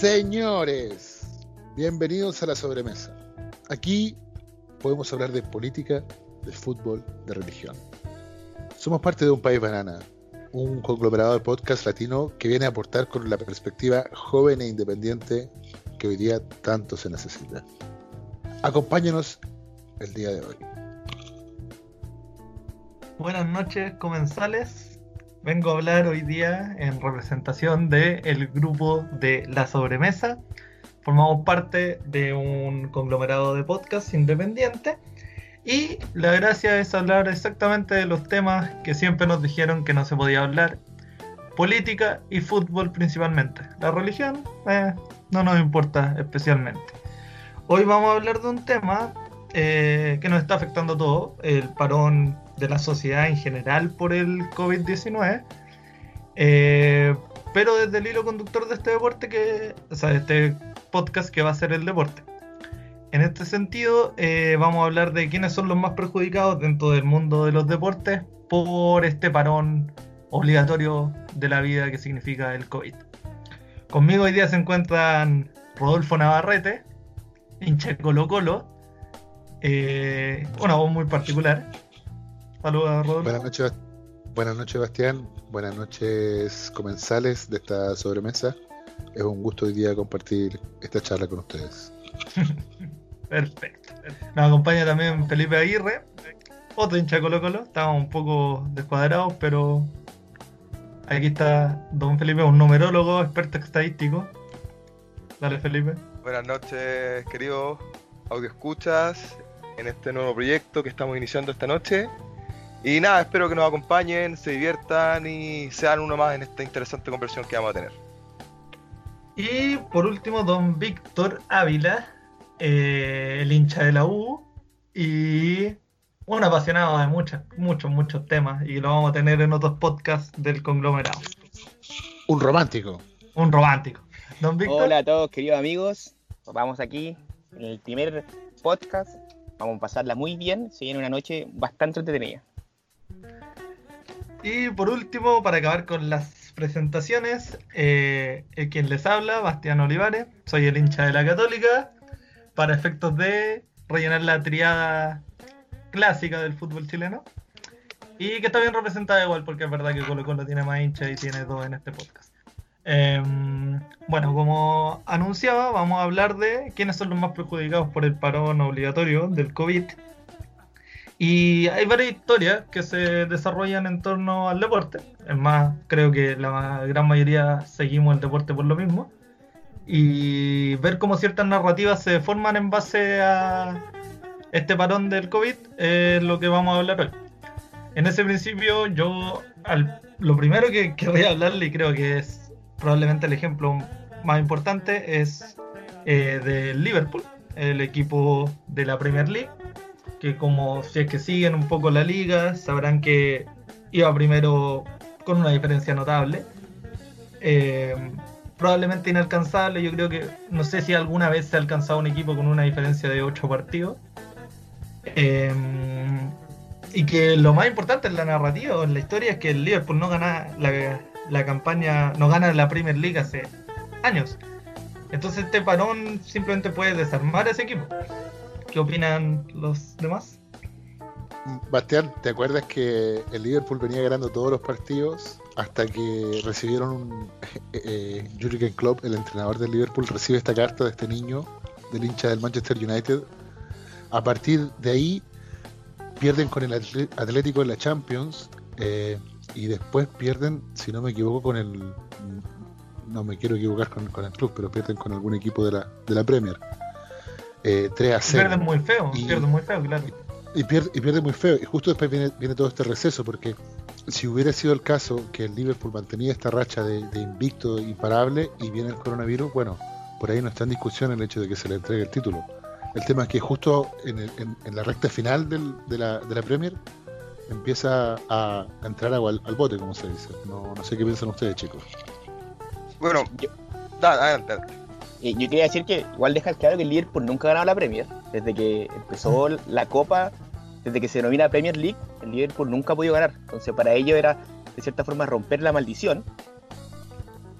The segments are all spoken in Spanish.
Señores, bienvenidos a la sobremesa. Aquí podemos hablar de política, de fútbol, de religión. Somos parte de un país banana, un conglomerado de podcast latino que viene a aportar con la perspectiva joven e independiente que hoy día tanto se necesita. Acompáñenos el día de hoy. Buenas noches, comensales. Vengo a hablar hoy día en representación del grupo de La Sobremesa. Formamos parte de un conglomerado de podcast independiente y la gracia es hablar exactamente de los temas que siempre nos dijeron que no se podía hablar. Política y fútbol principalmente. La religión eh, no nos importa especialmente. Hoy vamos a hablar de un tema eh, que nos está afectando a todos, el parón de la sociedad en general por el COVID-19, eh, pero desde el hilo conductor de este deporte, que, o sea, de este podcast que va a ser el deporte. En este sentido, eh, vamos a hablar de quiénes son los más perjudicados dentro del mundo de los deportes por este parón obligatorio de la vida que significa el COVID. Conmigo hoy día se encuentran Rodolfo Navarrete, hincha Colo Colo, eh, una voz muy particular. Saludos, Rodolfo. Buenas noches, buenas noches, Bastián. Buenas noches, comensales de esta sobremesa. Es un gusto hoy día compartir esta charla con ustedes. Perfecto. Nos acompaña también Felipe Aguirre, otro hincha de Colo Colo. Estamos un poco descuadrados, pero aquí está don Felipe, un numerólogo, experto estadístico. Dale, Felipe. Buenas noches, queridos audio escuchas, en este nuevo proyecto que estamos iniciando esta noche. Y nada, espero que nos acompañen, se diviertan y sean uno más en esta interesante conversión que vamos a tener. Y por último, don Víctor Ávila, eh, el hincha de la U y un apasionado de muchos, muchos, muchos temas y lo vamos a tener en otros podcasts del conglomerado. Un romántico. Un romántico. Don Víctor. Hola a todos queridos amigos, vamos aquí en el primer podcast, vamos a pasarla muy bien, se viene una noche bastante entretenida. Y por último, para acabar con las presentaciones, eh, el quien les habla, Bastián Olivares, soy el hincha de la Católica, para efectos de rellenar la triada clásica del fútbol chileno. Y que está bien representada igual, porque es verdad que Colo Colo tiene más hinchas y tiene dos en este podcast. Em, bueno, como anunciaba, vamos a hablar de quiénes son los más perjudicados por el parón obligatorio del COVID. Y hay varias historias que se desarrollan en torno al deporte. Es más, creo que la gran mayoría seguimos el deporte por lo mismo. Y ver cómo ciertas narrativas se forman en base a este parón del COVID es lo que vamos a hablar hoy. En ese principio, yo al- lo primero que, que voy a hablarle, y creo que es probablemente el ejemplo más importante, es eh, Liverpool, el equipo de la Premier League, que como si es que siguen un poco la liga, sabrán que iba primero con una diferencia notable. Eh, probablemente inalcanzable, yo creo que no sé si alguna vez se ha alcanzado un equipo con una diferencia de 8 partidos. Eh, y que lo más importante en la narrativa o en la historia es que el Liverpool no gana la, la campaña, no gana la Premier League hace años. Entonces este parón simplemente puede desarmar a ese equipo. ¿Qué opinan los demás? Bastián, ¿te acuerdas que el Liverpool venía ganando todos los partidos hasta que recibieron un, eh, eh, Klopp, el entrenador del Liverpool, recibe esta carta de este niño, del hincha del Manchester United? A partir de ahí pierden con el Atlético en la Champions eh, y después pierden, si no me equivoco, con el... No me quiero equivocar con, con el club, pero pierden con algún equipo de la, de la Premier. Eh, 3 a 0. Pierden muy feo, Y- pierden muy feo, claro. Y pierde, y pierde muy feo. Y justo después viene, viene todo este receso, porque si hubiera sido el caso que el Liverpool mantenía esta racha de, de invicto imparable y viene el coronavirus, bueno, por ahí no está en discusión el hecho de que se le entregue el título. El tema es que justo en, el- en- en la recta final del- de, la, de la Premier empieza a, a entrar agua al, al bote, como se dice. No, no sé qué piensan ustedes, chicos. Bueno, Yo- da, adelante, adelante. Eh, yo quería decir que igual dejar claro que el Liverpool nunca ha ganado la Premier. Desde que empezó la Copa, desde que se denomina Premier League, el Liverpool nunca ha podido ganar. Entonces para ello era de cierta forma romper la maldición.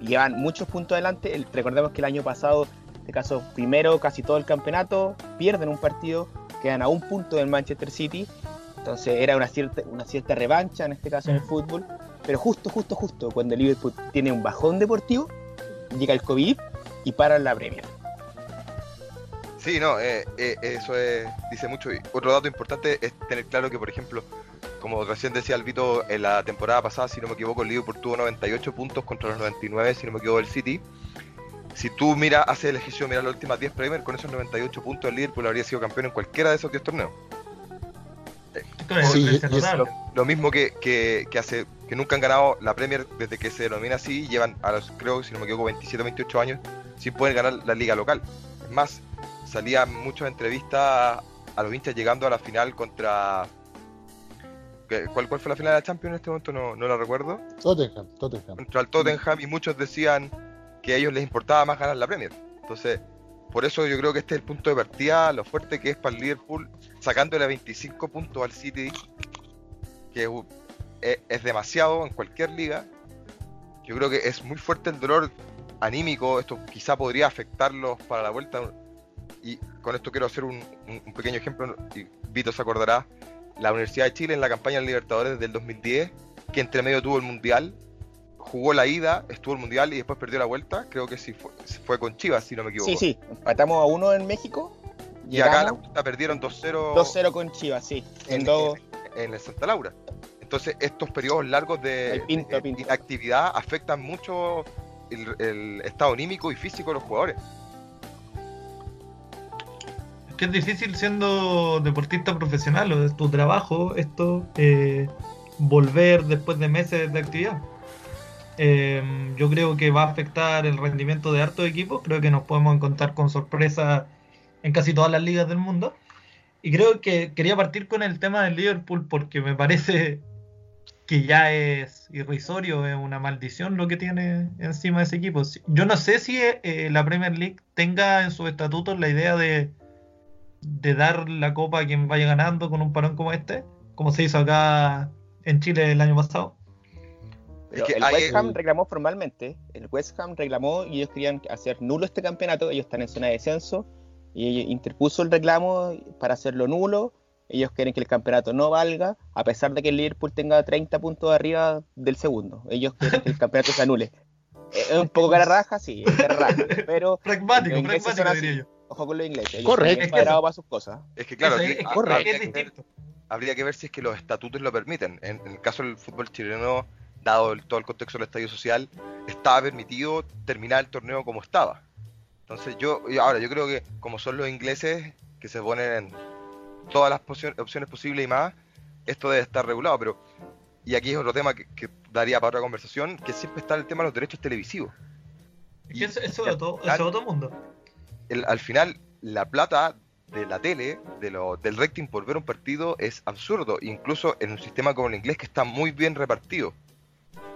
llevan muchos puntos adelante. El- recordemos que el año pasado, en este caso, primero casi todo el campeonato, pierden un partido, quedan a un punto del Manchester City. Entonces era una cierta, una cierta revancha en este caso en el fútbol. Pero justo, justo, justo, cuando el Liverpool tiene un bajón deportivo, llega el COVID y paran la Premier. Sí, no, eh, eh, eso es- dice mucho. Y otro dato importante es tener claro que, por ejemplo, como recién decía Alvito, en la temporada pasada, si no me equivoco, el Liverpool tuvo 98 puntos contra los 99, si no me equivoco, del City. Si tú miras, haces el ejercicio de mirar las últimas 10 Premier, con esos 98 puntos el Liverpool habría sido campeón en cualquiera de esos 10 torneos. Sí, es notable. Lo mismo que, que, que hace que nunca han ganado la Premier desde que se denomina así, llevan a los, creo, si no me equivoco, 27 28 años sin poder ganar la liga local. Es más, salían muchas entrevistas a los hinchas llegando a la final contra... ¿qué- ¿Cuál, cuál fue la final de la Champions en este momento? No, no la recuerdo. Tottenham, Tottenham. Contra el Tottenham y muchos decían que a ellos les importaba más ganar la Premier. Entonces, por eso yo creo que este es el punto de partida, lo fuerte que es para el Liverpool, sacándole 25 puntos al City, que es- es demasiado en cualquier liga. Yo creo que es muy fuerte el dolor anímico, esto quizá podría afectarlos para la vuelta. Y con esto quiero hacer un, un- pequeño ejemplo, y Vito se acordará, la Universidad de Chile en la campaña del Libertadores del 2010, que entre medio tuvo el Mundial, jugó la ida, estuvo el Mundial y después perdió la vuelta, creo que sí fue, fue con Chivas, si no me equivoco. Sí, sí, empatamos a uno en México. Y acá la perdieron 2-0 2-0 con Chivas, sí. En en, dos, en- en el Santa Laura. Entonces, estos periodos largos de, pinto, de afectan mucho el, estado anímico y físico de los jugadores. Es que es difícil siendo deportista profesional o es tu trabajo esto, eh, volver después de meses de actividad. Eh, yo creo que va a afectar el rendimiento de hartos equipos. Creo que nos podemos encontrar con sorpresas en casi todas las ligas del mundo. Y creo que quería partir con el tema del Liverpool porque me parece que ya es irrisorio, es una maldición lo que tiene encima de ese equipo. Yo no sé si eh, la Premier League tenga en sus estatutos la idea de, de dar la copa a quien vaya ganando con un parón como este, como se hizo acá en Chile el año pasado. Pero el West Ham reclamó formalmente, el West Ham reclamó y ellos querían hacer nulo este campeonato, ellos están en zona de descenso y interpuso el reclamo para hacerlo nulo, ellos quieren que el campeonato no valga, a pesar de que el Liverpool tenga 30 puntos arriba del segundo, ellos quieren que el campeonato se anule. Es un poco cara raja, sí, es cara raja, pero Pragmático, Los ingleses pragmático diría yo. ojo con los ingleses, ellos Correcto. Es que cuadrados eso- para sus cosas. Es que claro, es, es habría, es que ver, distinto. habría que ver si es que los estatutos lo permiten. En, en el caso del fútbol chileno, dado el- todo el contexto del estadio social, estaba permitido terminar el torneo como estaba. Entonces yo, ahora yo creo que como son los ingleses que se ponen en todas las opciones posibles y más, esto debe estar regulado, pero y aquí es otro tema que, que daría para otra conversación, que siempre está el tema de los derechos televisivos. Es que eso, eso es otro, eso es otro mundo. el- al final la plata de la tele, de lo, del rating por ver un partido es absurdo, incluso en un sistema como el inglés que está muy bien repartido,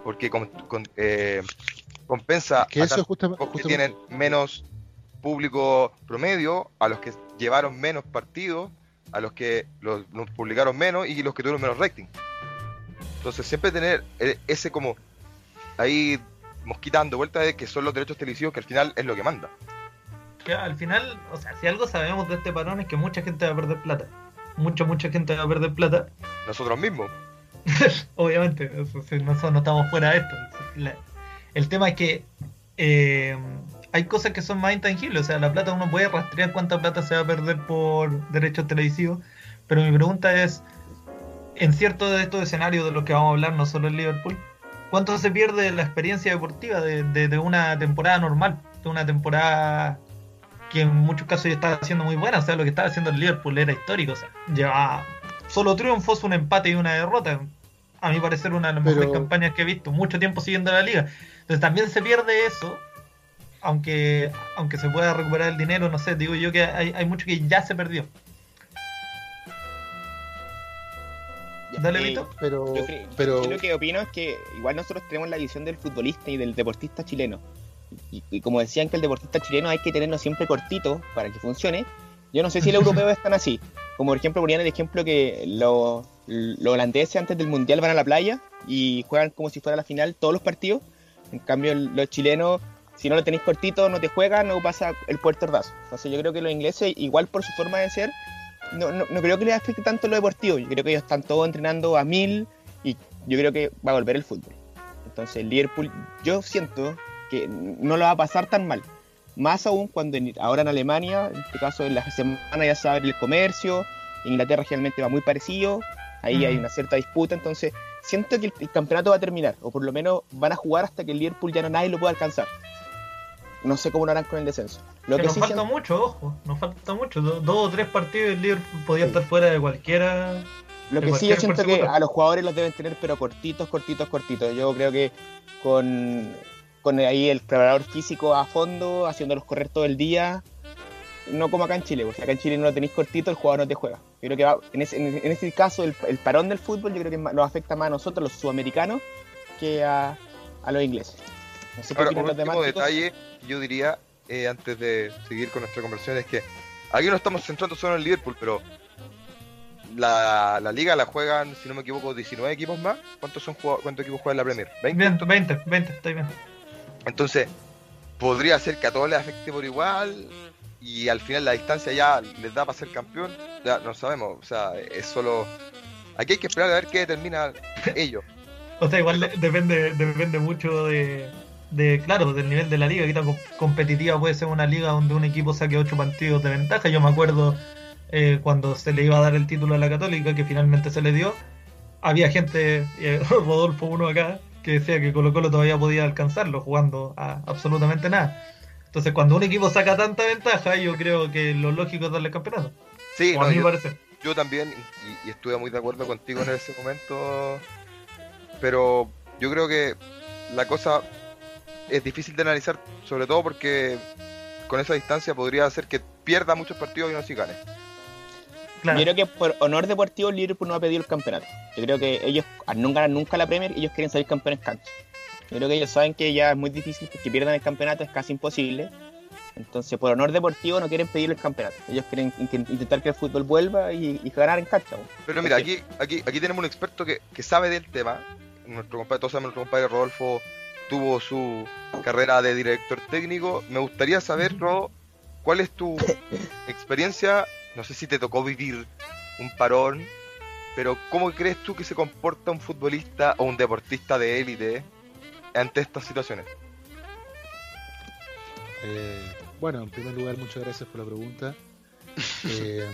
porque con- con- eh, compensa Que a eso pocos que tienen menos público promedio, a los que llevaron menos partidos, a los que los, los publicaron menos y los que tuvieron menos rating. Entonces siempre tener eh, ese como ahí mosquitando vuelta de que son los derechos televisivos que al final es lo que manda. Al final, o sea, si algo sabemos de este parón es que mucha gente va a perder plata. Mucha, mucha gente va a perder plata. Nosotros mismos. Obviamente, nosotros no estamos fuera de esto. La- el tema es que eh, hay cosas que son más intangibles. O sea, la plata uno puede rastrear cuánta plata se va a perder por derechos televisivos. Pero mi pregunta es, en cierto de estos escenarios de los que vamos a hablar, no solo en Liverpool, ¿cuánto se pierde la experiencia deportiva de, de- de una temporada normal? De una temporada que en muchos casos ya estaba siendo muy buena. O sea, lo que estaba haciendo el Liverpool era histórico. O sea, llevaba solo triunfos, un empate y una derrota. A mi parecer, una de las Pero- mejores campañas que he visto. Mucho tiempo siguiendo la liga. Entonces también se pierde eso. Aunque, aunque se pueda recuperar el dinero, no sé, digo yo que hay, hay mucho que ya se perdió. Dale, eh, Vito. pero, Yo, creo, pero yo lo que opino es que igual nosotros tenemos la visión del futbolista y del deportista chileno. Y, y como decían que el deportista chileno hay que tenerlo siempre cortito para que funcione, yo no sé si el europeo es tan así. Como por ejemplo ponían el ejemplo que los, los holandeses antes del mundial van a la playa y juegan como si fuera la final todos los partidos. En cambio, los chilenos, si no lo tenéis cortito, no te juegan, no pasa el puerto ordazo. Entonces yo creo que los ingleses, igual por su forma de ser, no, no, no creo que les afecte tanto lo deportivo. Yo creo que ellos están todos entrenando a mil y yo creo que va a volver el fútbol. Entonces el Liverpool, yo siento que no lo va a pasar tan mal. Más aún cuando en- ahora en Alemania, en este caso en la semana ya se abre el comercio, Inglaterra generalmente va muy parecido, ahí Mm. hay una cierta disputa, entonces siento que el, el campeonato va a terminar, o por lo menos van a jugar hasta que el Liverpool ya no nadie lo pueda alcanzar. No sé cómo lo harán con el descenso. Lo que que nos sí falta siento- mucho, ojo, nos falta mucho. Do- dos o tres partidos el Liverpool podía estar fuera de cualquiera. Lo de que sí yo siento que a los jugadores los deben tener, pero cortitos, cortitos, cortitos. Yo creo que con, con ahí el preparador físico a fondo, haciéndolos correr todo el día, no como acá en Chile, porque acá en Chile no lo tenéis cortito, el jugador no te juega. Yo creo que va- en, ese, en, en ese caso, el, el parón del fútbol, yo creo que nos afecta más a nosotros, los sudamericanos, que a, a los ingleses. No sé qué Ahora, un opinan los demás. chicos. Yo diría, eh, antes de seguir con nuestra conversación, es que aquí no estamos centrando solo en Liverpool, pero la, la liga la juegan, si no me equivoco, 19 equipos más. ¿Cuántos son cuántos equipos juegan la Premier? ¿20? 20, 20, 20, está bien. Entonces, podría ser que a todos les afecte por igual y al final la distancia ya les da para ser campeón. Ya no sabemos, o sea, es solo. Aquí hay que esperar a ver qué determina ellos. O sea, igual de- depende, depende mucho de, de, claro, del nivel de la liga. Qué tan co- competitiva puede ser una liga donde un equipo saque ocho partidos de ventaja. Yo me acuerdo eh, cuando se le iba a dar el título a la Católica, que finalmente se le dio. Había gente, eh, Rodolfo uno acá, que decía que Colo Colo todavía podía alcanzarlo jugando a absolutamente nada. Entonces, cuando un equipo saca tanta ventaja, yo creo que lo lógico es darle el campeonato. Sí, no, a mí me yo, parece. yo también, y, y estuve muy de acuerdo contigo en ese momento, pero yo creo que la cosa es difícil de analizar, sobre todo porque con esa distancia podría hacer que pierda muchos partidos y no si gane. Claro. Yo creo que por honor deportivo el Liverpool no ha pedido el campeonato. Yo creo que ellos, al no ganar nunca la Premier, ellos quieren salir campeones cancha. Yo creo que ellos saben que ya es muy difícil que pierdan el campeonato, es casi imposible. Entonces, por honor deportivo no quieren pedir el campeonato. Ellos quieren in- intentar que el fútbol vuelva y, y ganar en cancha. Pero mira, aquí, aquí, aquí tenemos un experto que, que sabe del tema. Nuestro compadre, todos sabemos, nuestro compadre Rodolfo tuvo su carrera de director técnico. Me gustaría saber, Rodo, cuál es tu experiencia. No sé si te tocó vivir un parón, pero ¿cómo crees tú que se comporta un futbolista o un deportista de élite ante estas situaciones? Eh, bueno, en primer lugar, muchas gracias por la pregunta. Eh,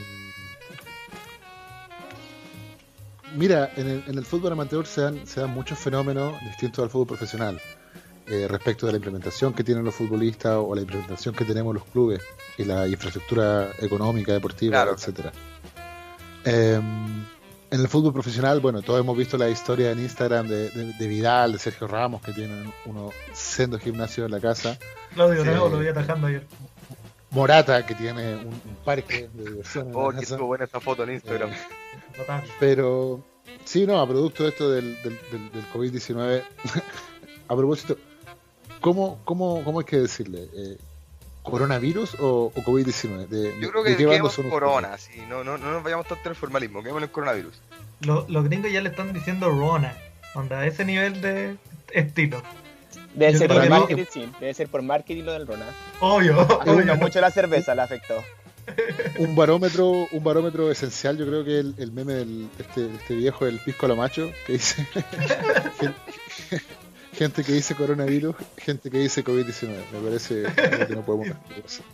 mira, en el, en el fútbol amateur se dan, se dan muchos fenómenos distintos al fútbol profesional eh, respecto de la implementación que tienen los futbolistas o la implementación que tenemos los clubes y la infraestructura económica, deportiva, Claro. etcétera. Eh, en el fútbol profesional, bueno, todos hemos visto la historia en Instagram de, de- de Vidal, de Sergio Ramos, que tienen uno sendo gimnasio en la casa. Claudio. Nuevo lo vi atajando ayer. Morata, que tiene un, un parque de diversión Oh, que estuvo buena esa foto en Instagram. Total. Pero sí, no, a producto de esto del, del, del- del COVID-19, a propósito, ¿cómo, cómo, ¿cómo hay que decirle? Eh, ¿Coronavirus o, o COVID-19? ¿De, Yo creo de que quedemos corona, sí, no, no, no nos vayamos tanto en el formalismo, quedemos en el coronavirus. Lo- los gringos ya le están diciendo Rona. Onda, ese nivel de estilo. Debe Yo ser por que marketing, sí. Debe ser por marketing lo del Rona. Obvio, obvio. mucho la cerveza, la afectó. Un barómetro, un barómetro esencial, yo creo que el, el meme del este, este viejo, el pisco a la macho, que dice gente que dice coronavirus, gente que dice COVID-19. Me parece que no podemos hacer.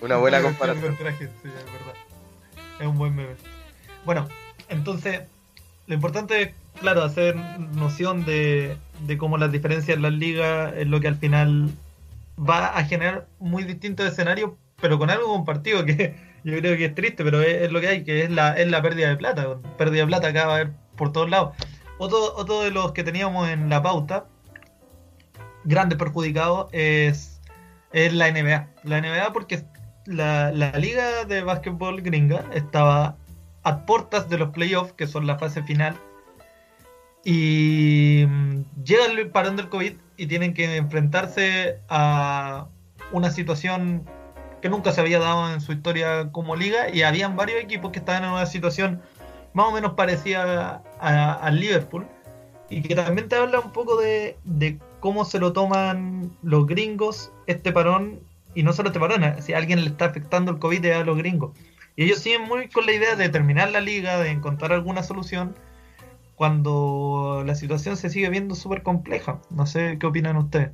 Una buena comparación. sí, es verdad. Es un buen meme. Bueno, entonces, lo importante es, claro, hacer noción de, de cómo las diferencias en las ligas es lo que al final va a generar muy distintos escenarios, pero con algo compartido que yo creo que es triste, pero es, es lo que hay, que es la, es la pérdida de plata. Pérdida de plata acá va a haber por todos lados. Otro, otro de los que teníamos en la pauta, grande perjudicado, es, es la NBA. La NBA porque la, la liga de básquetbol gringa estaba a puertas de los playoffs, que son la fase final. Y mm, llega el parón del COVID y tienen que enfrentarse a una situación que nunca se había dado en su historia como liga. Y habían varios equipos que estaban en una situación más o menos parecida al Liverpool. Y que también te habla un poco de cómo se lo toman los gringos este parón, y no solo este parón, eh, si alguien le está afectando el COVID a los gringos. Y ellos siguen muy con la idea de terminar la liga, de encontrar alguna solución, cuando la situación se sigue viendo súper compleja. No sé qué opinan ustedes.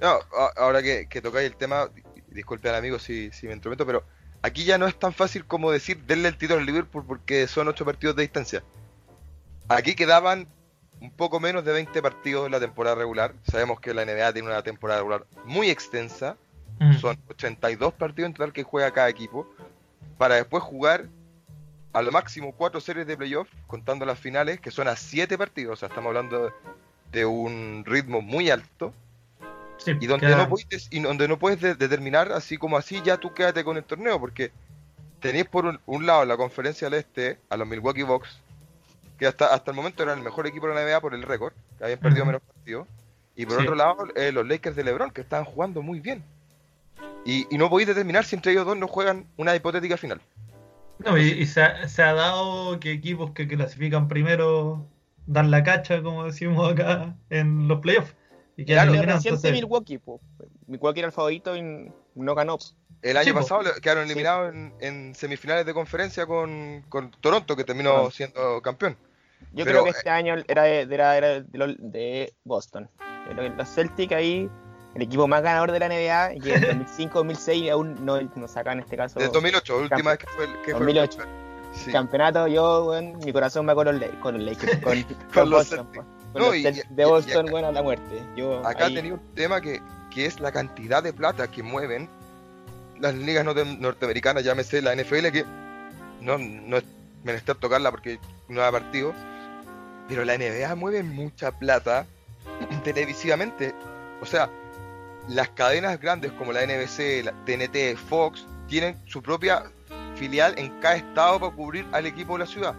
No, ahora que, que tocáis el tema, disculpe al amigo si, si me entrometo, pero aquí ya no es tan fácil como decir denle el título al Liverpool porque son ocho partidos de distancia. Aquí quedaban un poco menos de 20 partidos en la temporada regular. Sabemos que la NBA tiene una temporada regular muy extensa. Mm. Son 82 partidos en total que juega cada equipo. Para después jugar a lo máximo cuatro series de playoff, contando las finales, que son a 7 partidos. O sea, estamos hablando de un ritmo muy alto. Sí, Y donde no puedes, y donde no puedes de- determinar así como así, ya tú quédate con el torneo, porque tenéis por un, un lado la conferencia del este a los Milwaukee Bucks, que hasta, hasta el momento eran el mejor equipo de la NBA por el récord, que habían perdido menos partidos, y por Sí. otro lado eh, los Lakers de LeBron, que estaban jugando muy bien. Y, y no podéis determinar si entre ellos dos no juegan una hipotética final. No, y, y se, ha, se ha dado que equipos que clasifican primero dan la cacha, como decimos acá, en los playoffs. Y quedan Claro, reciente entonces- Milwaukee, po. Milwaukee era el favorito y no ganó. El año Sí, po. pasado le- quedaron Sí. eliminados en, en semifinales de conferencia con, con Toronto, que terminó siendo campeón. Yo Pero, creo que este año era de, era, era de, de Boston. Yo creo que los Celtics ahí, el equipo más ganador de la NBA, y en 2005-2006 aún no, no sacan en este caso Desde 2008, última vez que fue el, que fue el 2008. Sí. campeonato. Yo, weón, mi corazón va con los, con los Lakers, con, con, Con los Boston, Celtics. Con No, los y- Celtics de Boston, acá- bueno, a la muerte. Yo, Acá ahí- tenía un tema que, que es la cantidad de plata que mueven las ligas norte- norteamericanas, llámese la NFL, que no, no es menester tocarla porque no da partido, pero la NBA mueve mucha plata televisivamente. O sea, las cadenas grandes como la NBC, la TNT, Fox, tienen su propia filial en cada estado para cubrir al equipo de la ciudad,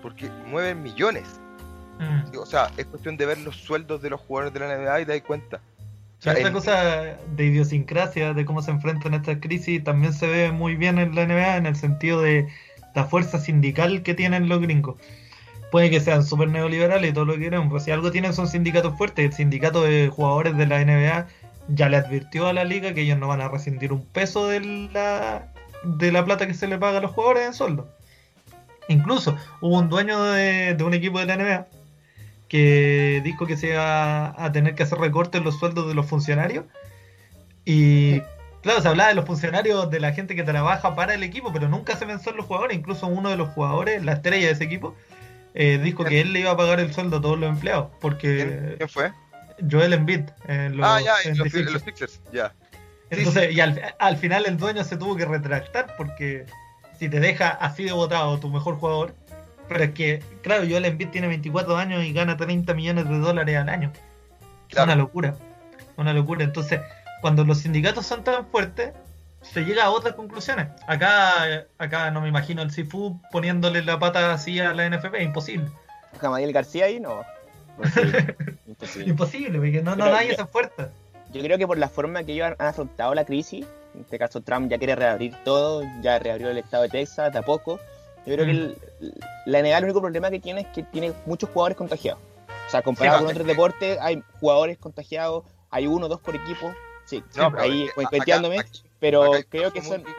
porque mueven millones. Mm. O sea, es cuestión de ver los sueldos de los jugadores de la NBA y te das cuenta. O sea, Esta en- cosa de idiosincrasia, de cómo se enfrentan estas crisis, también se ve muy bien en la NBA en el sentido de la fuerza sindical que tienen los gringos. Puede que sean súper neoliberales y todo lo que quieran, pero si algo tienen son sindicatos fuertes. El sindicato de jugadores de la NBA ya le advirtió a la liga que ellos no van a rescindir un peso de la, de la plata que se le paga a los jugadores en sueldo. Incluso hubo un dueño de, de un equipo de la NBA que dijo que se iba a tener que hacer recortes en los sueldos de los funcionarios. Y claro, se hablaba de los funcionarios, de la gente que trabaja para el equipo, pero nunca se pensó en los jugadores. Incluso uno de los jugadores, la estrella de ese equipo, eh, dijo que él le iba a pagar el sueldo a todos los empleados. ¿Quién, Porque quién fue? Joel Embiid. en los- ah, ya, en los, los Sixers. Ya. Entonces, y al, al final el dueño se tuvo que retractar porque si te deja así de votado tu mejor jugador, pero es que, claro, Joel Embiid tiene 24 años y gana 30 millones de dólares al año. Es Claro. una locura, una locura. Entonces, cuando los sindicatos son tan fuertes, se llega a otras conclusiones. Acá, acá no me imagino el Sifu poniéndole la pata así a la NFP, imposible. Jamadiel García ahí, no. Imposible. Imposible. Imposible, porque no, no Pero nadie se fuerte. Yo creo que por la forma que ellos han, han afrontado la crisis, en este caso Trump ya quiere reabrir todo, ya reabrió el estado de Texas de a poco. Yo creo que el- la NBA el único problema que tiene es que tiene muchos jugadores contagiados. O sea, comparado Sí, con otros deportes, hay jugadores contagiados, hay uno o dos por equipo. Sí, No, pero ahí acá- cuenteándome, pero acá creo que son. muy,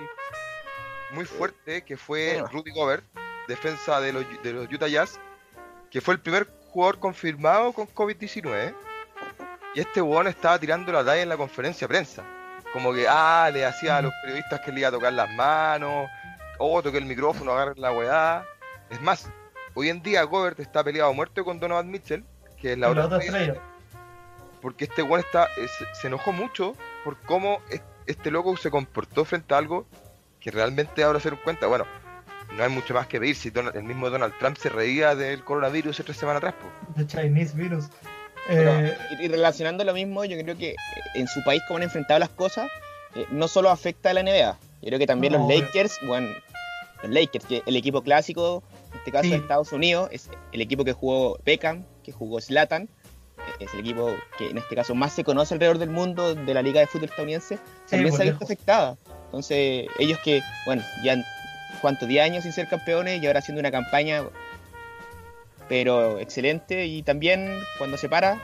muy fuerte que fue Bueno. Rudy Gobert, defensa de los, de los Utah Jazz, que fue el primer jugador confirmado con COVID-19. Y este weón estaba tirando la talla en la conferencia de prensa. Como que, ah, le hacía a los periodistas que le iba a tocar las manos, oh, toque el micrófono, agarre la weá. Es más, hoy en día Gobert está peleado a muerte con Donovan Mitchell, que es la, La otra otra estrella, estrella. Porque este weón está, eh, se, enojó mucho por cómo es- este loco se comportó frente a algo que realmente ahora se dan cuenta. Bueno, no hay mucho más que pedir si Donald- el mismo Donald Trump se reía del coronavirus tres semanas atrás. po. The Chinese Virus. Pero, Eh, y y relacionando lo mismo, yo creo que eh, en su país, como han enfrentado las cosas, eh, no solo afecta a la NBA. Yo creo que también No, los obvio. Lakers, bueno, los Lakers, que el equipo clásico, en este caso Sí. de Estados Unidos, es el equipo que jugó Beckham, que jugó Zlatan, eh, es el equipo que en este caso más se conoce alrededor del mundo de la Liga de Fútbol estadounidense, también se ha visto lejos. afectada. Entonces, ellos que, bueno, ya han, ¿cuántos? 10 años sin ser campeones y ahora haciendo una campaña, pero excelente, y también cuando se para,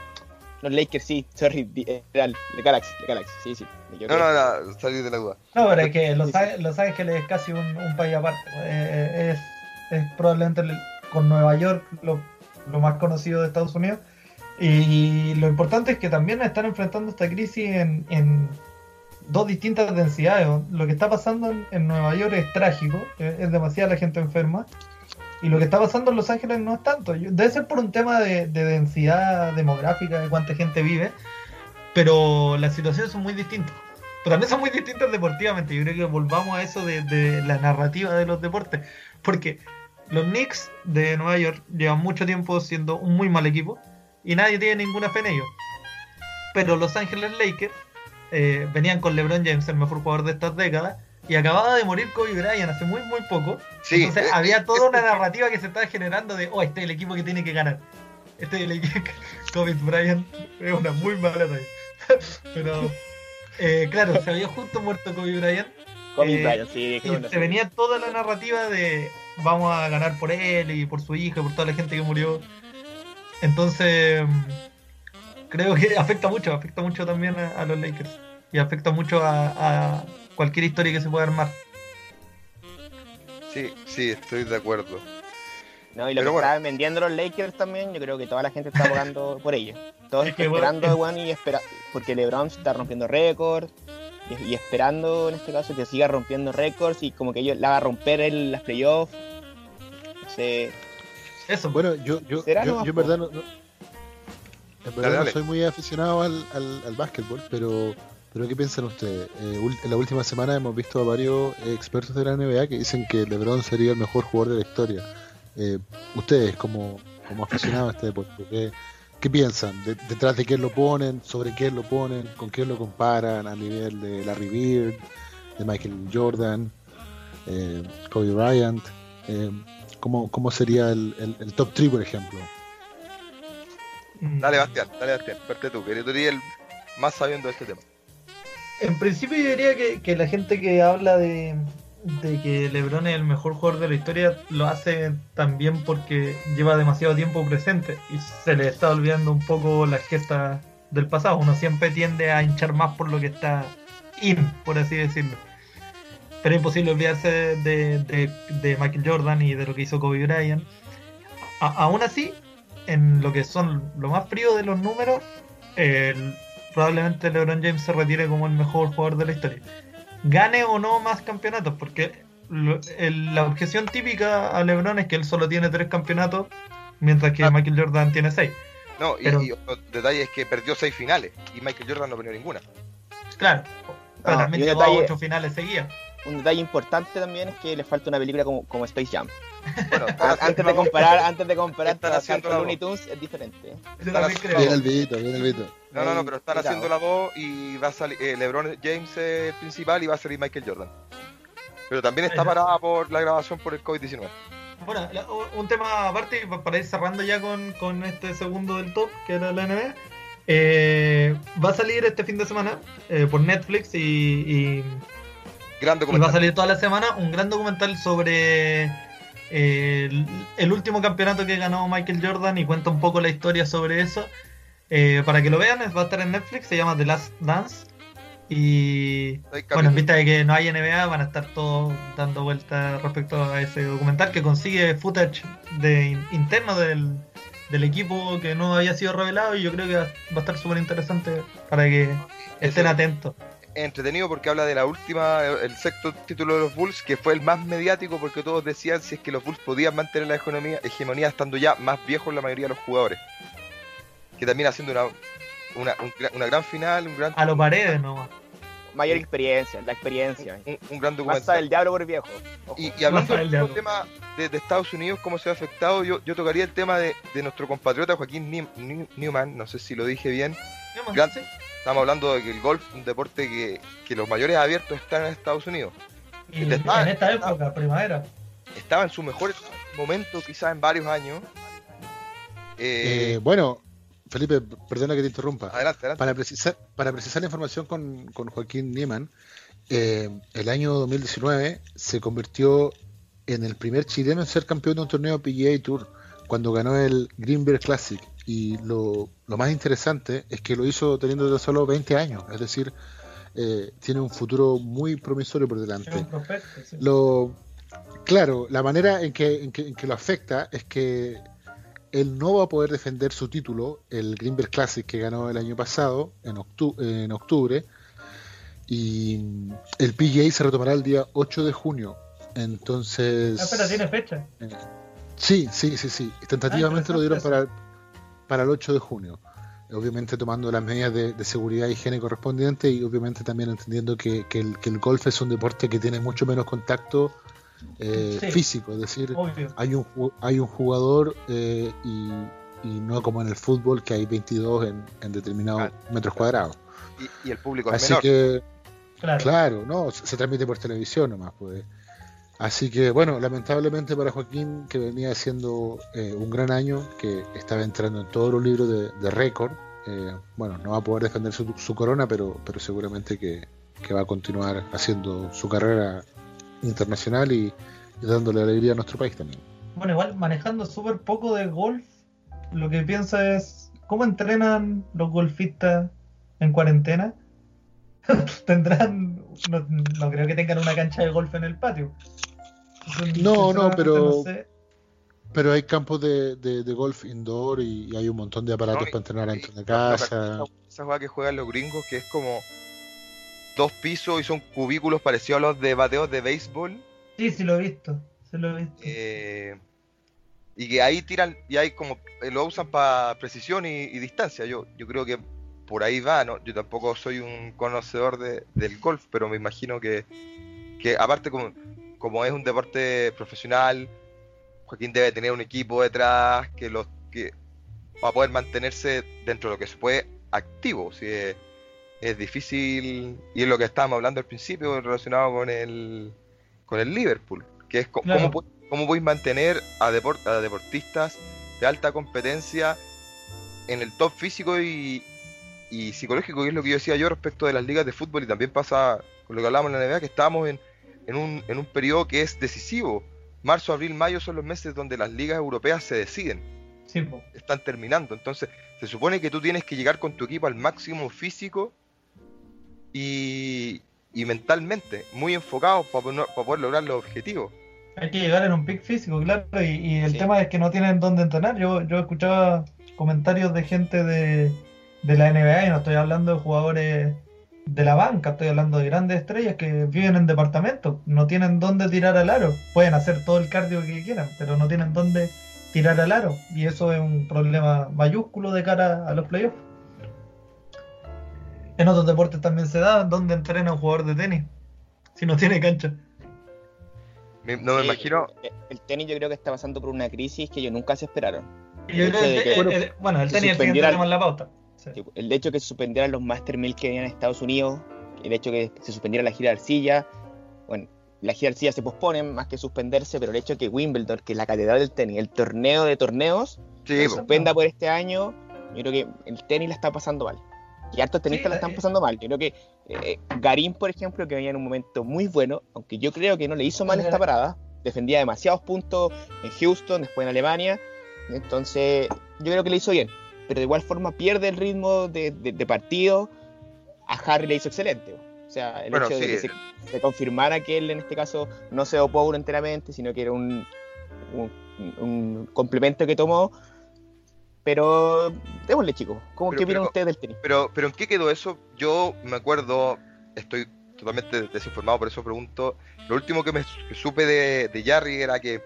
Los Lakers sí, sorry, eh, era el el Galaxy, el Galaxy, sí, sí. me No, equivoqué. no, no, salí de la duda. No, pero es que Los, Los Ángeles es casi un, un país aparte. Eh, es, es probablemente el- con Nueva York lo, lo más conocido de Estados Unidos. Y lo importante es que también están enfrentando esta crisis en, en dos distintas densidades. Lo que está pasando en, Nueva York es trágico, eh, es demasiada la gente enferma. Y lo que está pasando en Los Ángeles no es tanto. Debe ser por un tema de, de densidad demográfica, de cuánta gente vive. Pero las situaciones son muy distintas. Pero también son muy distintas deportivamente. Yo creo que volvamos a eso de, de la narrativa de los deportes. Porque los Knicks de Nueva York llevan mucho tiempo siendo un muy mal equipo. Y nadie tiene ninguna fe en ellos. Pero Los Ángeles Lakers eh, venían con LeBron James, el mejor jugador de estas décadas. Y acababa de morir Kobe Bryant hace muy, muy poco. Sí, Entonces eh, había eh, toda una narrativa que se estaba generando de, oh, este es el equipo que tiene que ganar. Este es el equipo que Kobe Bryant es una muy mala talla. Pero, eh, claro, se había justo muerto Kobe Bryant Kobe eh, Bryant, sí, y se venía toda la narrativa de vamos a ganar por él y por su hija, por toda la gente que murió. Entonces, creo que afecta mucho, afecta mucho también a, a los Lakers y afecta mucho a, a cualquier historia que se pueda armar. Sí, sí, estoy de acuerdo. No, y lo Pero que bueno. estaban vendiendo los Lakers también, yo creo que toda la gente está abogando por ellos. Todos Es que, esperando, bueno, bueno, y espera, porque LeBron está rompiendo récords y, y esperando en este caso que siga rompiendo récords y como que ellos la va a romper en las playoffs. No sé, Eso. Bueno, yo, yo, ¿Será yo, en verdad no, no- en verdad Dale, no dale. soy muy aficionado al, al, al básquetbol, pero, pero ¿qué piensan ustedes? Eh, en la última semana hemos visto a varios eh, expertos de la NBA que dicen que LeBron sería el mejor jugador de la historia. Eh, ustedes, como, como aficionados a este deporte, ¿qué, qué piensan? De- ¿Detrás de quién lo ponen? ¿Sobre quién lo ponen? ¿Con quién lo comparan a nivel de Larry Bird, de Michael Jordan, eh, Kobe Bryant? ¿Cómo, ¿Cómo sería el, el- el top 3, por ejemplo? Mm. Dale, Bastián, dale, Bastián, parte tú, que tú eres el más sabiendo de este tema. En principio yo diría que, que la gente que habla de, de que LeBron es el mejor jugador de la historia lo hace también porque lleva demasiado tiempo presente y se le está olvidando un poco las gestas del pasado. Uno siempre tiende a hinchar más por lo que está in, por así decirlo. Pero es imposible olvidarse de, de- de- Michael Jordan y de lo que hizo Kobe Bryant. A- aún así, en lo que son lo más frío de los números, el- probablemente LeBron James se retire como el mejor jugador de la historia. Gane o no más campeonatos, porque lo- el- la objeción típica a LeBron es que él solo tiene tres campeonatos, mientras que Ah. Michael Jordan tiene seis. No, y, Pero- y otro detalle es que perdió seis finales y Michael Jordan no perdió ninguna. Claro, Ah, también llegó a ocho finales seguidas. Un detalle importante también es que le falta una película como, como Space Jam. Bueno, A- están antes de comparar, antes de comparar haciendo con la Looney dos. Tunes es diferente. Yo Están también haciendo- creo. Viene el Vito, viene el Vito. No, no, no, pero están haciendo la voz y va a salir eh, LeBron James es el principal y va a salir Michael Jordan. Pero también está parada por la grabación por el COVID-19. Bueno, la- un tema aparte, pa- para ir cerrando ya con, con este segundo del top, que era la NBA. eh, va a salir este fin de semana eh, por Netflix y, y- Gran y va a salir toda la semana un gran documental sobre eh, el, el último campeonato que ganó Michael Jordan y cuenta un poco la historia sobre eso. Eh, para que lo vean, va a estar en Netflix, se llama The Last Dance. Y bueno, en vista de que no hay NBA, van a estar todos dando vueltas respecto a ese documental que consigue footage de in- interno del, del equipo que no había sido revelado y yo creo que va a estar súper interesante para que estén atentos. Entretenido porque habla de la última, el sexto título de los Bulls, que fue el más mediático porque todos decían si es que los Bulls podían mantener la hegemonía, hegemonía estando ya más viejos la mayoría de los jugadores. Que también haciendo una, una, un una gran final, un gran, A los paredes nomás. Mayor experiencia, la experiencia. un, un gran documental. sabe el diablo por viejo. Y, y hablando del tema de, de Estados Unidos, cómo se ha afectado, yo, yo tocaría el tema de, de nuestro compatriota Joaquín Newman, no sé si lo dije bien. Digamos, Gran- sí. Estamos hablando de que el golf es un deporte que, que los mayores abiertos están en Estados Unidos. Y en esta época, primavera. Estaba en su mejor momento quizás en varios años. Eh, Eh, bueno, Felipe, perdona que te interrumpa. adelante, adelante. Para precisar, para precisar la información con, con Joaquín Nieman, eh, el año 2019 se convirtió en el primer chileno en ser campeón de un torneo PGA Tour cuando ganó el Greenberg Classic y lo, lo más interesante es que lo hizo teniendo tan solo 20 años, es decir, eh, tiene un futuro muy promisorio por delante. Sí. Lo, claro, la manera en que, en, que, en que lo afecta es que él no va a poder defender su título, el Greenberg Classic que ganó el año pasado, en, octu en octubre, y el PGA se retomará el día 8 de junio. Entonces... Ah, espera, tiene fecha. Eh, sí, sí, sí, sí. Tentativamente Ah, lo dieron para, para el 8 de junio. Obviamente tomando las medidas de, de seguridad e higiene correspondientes y obviamente también entendiendo que, que el, que el golf es un deporte que tiene mucho menos contacto eh, Sí. físico. Es decir, Obvio. hay un, hay un jugador eh, y, y no como en el fútbol que hay 22 en, en determinados Claro. metros cuadrados. Y, y el público es Así menor. que, Claro. claro, no, se, se transmite por televisión nomás. Pues. Así que, bueno, lamentablemente para Joaquín, que venía haciendo eh, un gran año, que estaba entrando en todos los libros de, récord, eh, bueno, no va a poder defender su, su corona, pero, pero seguramente que, que va a continuar haciendo su carrera internacional y, dándole alegría a nuestro país también. Bueno, igual manejando súper poco de golf, lo que pienso es, ¿cómo entrenan los golfistas en cuarentena? Tendrán, no, no creo que tengan una cancha de golf en el patio. Entonces, No, no, pero- no sé. Pero hay campos de, de- de golf indoor y, y hay un montón de aparatos No, para entrenar dentro de casa. Esa, esa jugada que juegan los gringos, que es como dos pisos y son cubículos parecidos a los de bateos de béisbol. Sí, sí lo he visto, sí lo he visto. eh, y que ahí tiran, y ahí como eh, lo usan para precisión y, y distancia. Yo, yo creo que por ahí va, ¿no? Yo tampoco soy un conocedor de- del golf, pero me imagino que, que aparte como, como es un deporte profesional, Joaquín debe tener un equipo detrás que los que para poder mantenerse dentro de lo que se puede activo. Si es, es difícil, y es lo que estábamos hablando al principio relacionado con el con el Liverpool, que es co- Claro. cómo, cómo podéis mantener a, deport- a deportistas de alta competencia en el top físico y, y psicológico, que es lo que yo decía yo respecto de las ligas de fútbol y también pasa con lo que hablábamos en la NBA, que estábamos en, en, un, en un periodo que es decisivo. Marzo, abril, mayo son los meses donde las ligas europeas se deciden, Sí, están terminando. Entonces, se supone que tú tienes que llegar con tu equipo al máximo físico y, y mentalmente, muy enfocado para poder lograr los objetivos. Hay que llegar en un pick físico, claro, y, y el Sí. tema es que no tienen dónde entrenar. Yo, yo escuchaba comentarios de gente de, de la NBA y no estoy hablando de jugadores de la banca, estoy hablando de grandes estrellas que viven en departamentos, no tienen dónde tirar al aro. Pueden hacer todo el cardio que quieran, pero no tienen dónde tirar al aro. Y eso es un problema mayúsculo de cara a los playoffs. En otros deportes también se da, ¿dónde entrena un jugador de tenis? Si no tiene cancha. Me- no me Sí, imagino. El, el tenis yo creo que está pasando por una crisis que ellos nunca se esperaron. Y yo El creo que- que- eh, bueno, el tenis es el tema en la pauta. Sí. El hecho de que se suspendieran los Master 1000 que venían en Estados Unidos, el hecho de que se suspendiera la gira de arcilla, bueno, la gira de arcilla se pospone más que suspenderse, pero el hecho de que Wimbledon, que es la catedral del tenis, el torneo de torneos, Sí, se suspenda por este año, yo creo que el tenis la está pasando mal. Y hartos tenistas Sí, la están eh. pasando mal. Yo creo que eh, Garín, por ejemplo, que venía en un momento muy bueno, aunque yo creo que no le hizo mal esta parada, defendía demasiados puntos en Houston, después en Alemania, entonces yo creo que le hizo bien. Pero de igual forma pierde el ritmo de, de- de partido. A Harry le hizo excelente. O sea, el Bueno, hecho de sí, que se, se confirmara que él en este caso no se uno enteramente, sino que era un, un, un complemento que tomó. Pero démosle, chicos. ¿Cómo, Pero- ¿Qué opinan ustedes del tenis? Pero, pero ¿en qué quedó eso? Yo me acuerdo, estoy totalmente desinformado, por eso pregunto. Lo último que me que supe de, de Jarry era que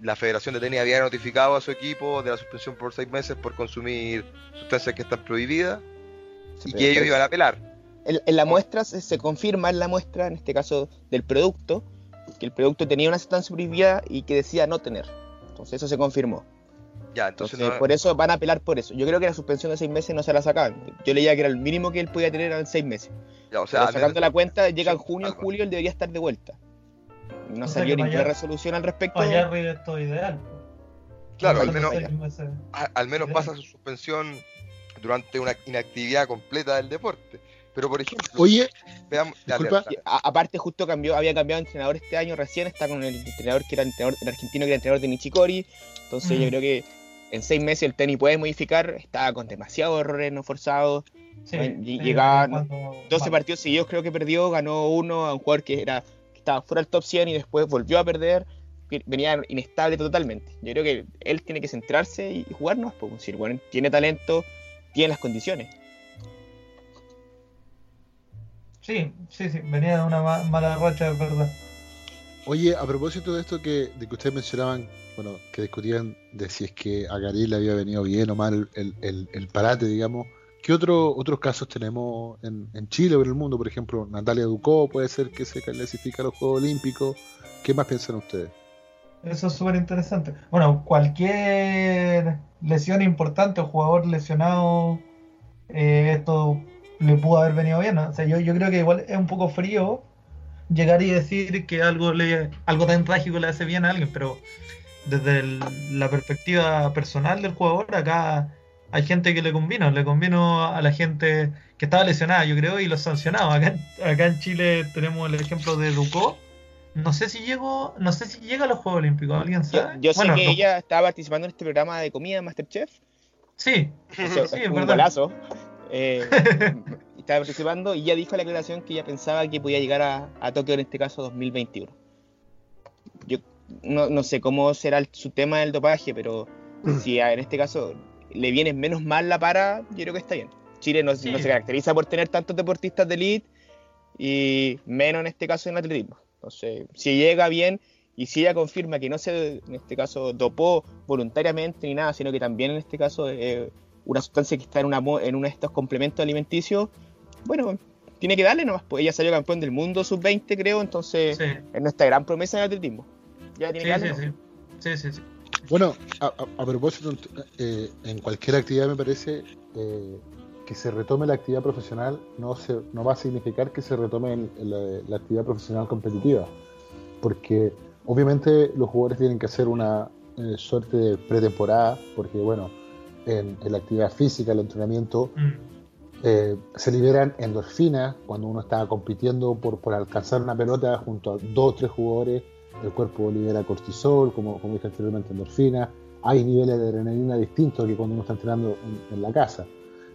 la Federación de Tenis había notificado a su equipo de la suspensión por seis meses por consumir sustancias que están prohibidas y que ellos iban a apelar. En, en la muestra se, se confirma en la muestra, en este caso del producto, que el producto tenía una sustancia prohibida y que decía no tener. Entonces eso se confirmó. Ya, entonces, Entonces, no- por eso van a apelar por eso. Yo creo que la suspensión de seis meses no se la sacaban. Yo leía que era el mínimo que él podía tener eran seis meses. ya, o sea, Pero sacando la cuenta, llega en junio, julio, él debería estar de vuelta. No O sea salió ninguna vaya- resolución al respecto. Para esto es ideal. Claro, al menos, a- al menos pasa su suspensión durante una inactividad completa del deporte. Pero por ejemplo, Oye, veamos, dale, disculpa. dale. Y a- aparte, justo cambió, había cambiado de entrenador este año recién, está con el entrenador que era el entrenador el argentino que era entrenador de Nichikori. Entonces Mm. yo creo que en seis meses el tenis puede modificar, estaba con demasiados errores no forzados. Sí, Bueno, sí, llegaban cuando- 12 vale. partidos seguidos creo que perdió, ganó uno a un jugador que era que estaba fuera del top 100 y después volvió a perder, venía inestable totalmente. Yo creo que él tiene que centrarse y jugar más, pues, si weón tiene talento, tiene las condiciones. Sí, sí, sí, venía de una ma- mala racha, es verdad. Oye, a propósito de esto que, de que ustedes mencionaban, bueno, que discutían de si es que a Garí le había venido bien o mal el, el- el parate, digamos, ¿qué otro, otros casos tenemos en, en Chile o en el mundo? Por ejemplo, Natalia Ducó puede ser que se clasifica a los Juegos Olímpicos. ¿Qué más piensan ustedes? Eso es súper interesante. Bueno, cualquier lesión importante o jugador lesionado, eh, esto le pudo haber venido bien. O sea, yo, yo creo que igual es un poco frío llegar y decir que algo, le, algo tan trágico le hace bien a alguien, pero desde la perspectiva personal del jugador, acá hay gente que le convino, le convino a la gente que estaba lesionada, yo creo, y los sancionados. Acá, en- acá en Chile tenemos el ejemplo de Ducó. No sé si llegó, no sé si llega a los Juegos Olímpicos, ¿alguien sabe? yo sé Bueno, que no- ella estaba participando en este programa de comida Masterchef. Sí, Eso sí, un verdad. golazo. Eh, estaba participando y ella dijo la declaración que ella pensaba que podía llegar a, a Tokio en este caso 2021. Yo no, no sé cómo será el- su tema del dopaje, pero si en este caso le viene menos mal la para, yo creo que está bien. Chile no, Sí. no se caracteriza por tener tantos deportistas de elite y menos en este caso en atletismo. Entonces, si llega bien y si ella confirma que no se, en este caso, dopó voluntariamente ni nada, sino que también en este caso eh, una sustancia que está en, una, en uno de estos complementos alimenticios, bueno, tiene que darle nomás. Pues ella salió campeón del mundo sub-20, creo, entonces Sí, es nuestra gran promesa en atletismo. Ya tiene sí, que darle. sí, nomás. sí. Sí, sí, sí. Bueno, a, a- a propósito, eh, en cualquier actividad me parece eh, que se retome la actividad profesional no, se, no va a significar que se retome el- la, la actividad profesional competitiva, porque obviamente los jugadores tienen que hacer una eh, suerte de pretemporada, porque bueno, en, en la actividad física, el entrenamiento, Mm. eh, se liberan endorfinas cuando uno está compitiendo por, por alcanzar una pelota junto a dos o tres jugadores. El cuerpo libera cortisol, como, como dije anteriormente, endorfinas. Hay niveles de adrenalina distintos que cuando uno está entrenando en, en la casa.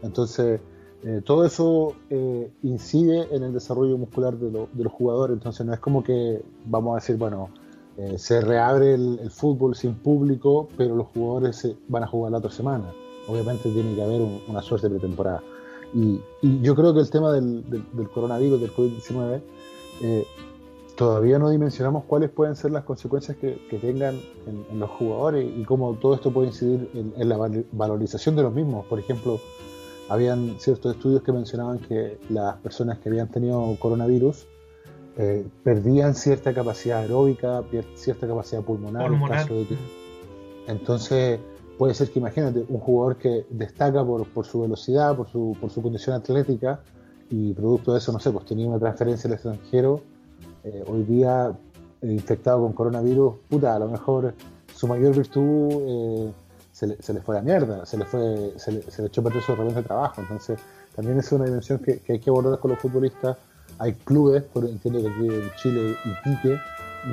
Entonces, eh, todo eso eh, incide en el desarrollo muscular de, lo- de los jugadores. Entonces, no es como que vamos a decir, bueno, eh, se reabre el, el fútbol sin público, pero los jugadores se- van a jugar la otra semana. Obviamente tiene que haber un- una suerte pretemporada. Y, y yo creo que el tema del, del- del coronavirus, del COVID-19, eh, todavía no dimensionamos cuáles pueden ser las consecuencias que, que tengan en, en los jugadores y cómo todo esto puede incidir en, en la val- valorización de los mismos. Por ejemplo, habían ciertos estudios que mencionaban que las personas que habían tenido coronavirus eh, perdían cierta capacidad aeróbica, cierta capacidad pulmonar, en Pulmonar. caso de que- entonces, puede ser que imagínate un jugador que destaca por, por su velocidad, por su, por su condición atlética, y producto de eso, no sé, pues tenía una transferencia al extranjero, eh, hoy día eh, infectado con coronavirus, puta, a lo mejor su mayor virtud eh, se, le, se le fue la mierda, se le, fue, se le, echó a perder su herramienta de trabajo. Entonces, también es una dimensión que, que hay que abordar con los futbolistas. Hay clubes, por entiendo que aquí en Chile, Iquique,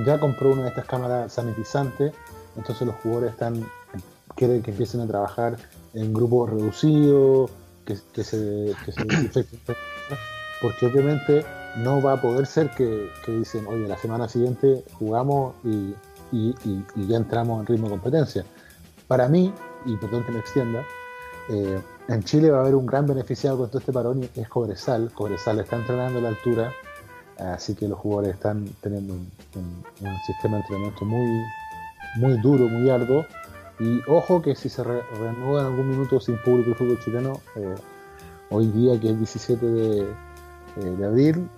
ya compró una de estas cámaras sanitizantes, entonces los jugadores están quieren que empiecen a trabajar en grupos reducidos, que, que se, que se desinfecten, porque obviamente no va a poder ser que, dicen, oye, la semana siguiente jugamos y, ya entramos en ritmo de competencia. Para mí, y perdón que me extienda, eh, en Chile va a haber un gran beneficiado con todo este parón y es Cobresal. Cobresal está entrenando a la altura, así que los jugadores están teniendo un, sistema de entrenamiento muy, muy duro, muy arduo. Y ojo que si se re- reanuda en algún minuto sin público el fútbol chileno, eh, hoy día que es 17 de, eh, de abril,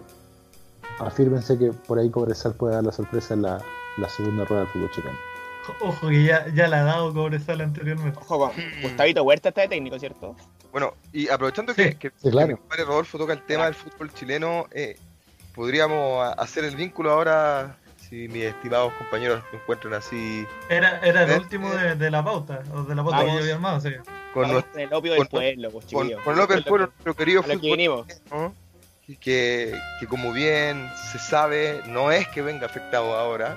afírmense que por ahí Cobresal puede dar la sorpresa en la, la segunda rueda del fútbol chileno. Ojo que ya, ya la ha dado Cobresal anteriormente. Ojo con Gustavito Huerta está de técnico, ¿cierto? Bueno, y aprovechando Sí, que, que, sí, claro. que mi compadre Rodolfo toca el tema del fútbol chileno, eh, podríamos hacer el vínculo ahora, si mis estimados compañeros se encuentran así, Era, era el Eh, último de, de la pauta, o de la pauta que yo había armado, sí. con, Vamos nuestro- con el opio con- del pueblo, pues, con, con es Pueblo, lo que- nuestro querido lo que fútbol. ¿no? Y que, que como bien se sabe, no es que venga afectado ahora.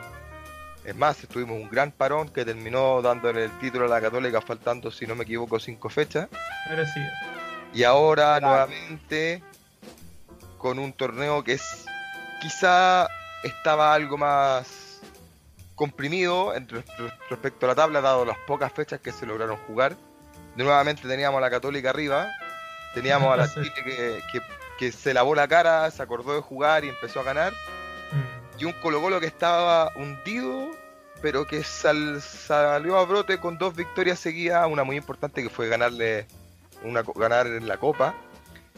Es más, tuvimos un gran parón que terminó dándole el título a la Católica faltando, si no me equivoco, cinco fechas. Sí. Y ahora nuevamente con un torneo que es quizá estaba algo más comprimido en re- re- respecto a la tabla, dado las pocas fechas que se lograron jugar. Nuevamente teníamos a la Católica arriba, teníamos a la. Chile que, que- que se lavó la cara, se acordó de jugar y empezó a ganar. Mm. Y un Colo Colo que estaba hundido, pero que sal- salió a brote con dos victorias seguidas, una muy importante que fue ganarle una, ganar en la Copa.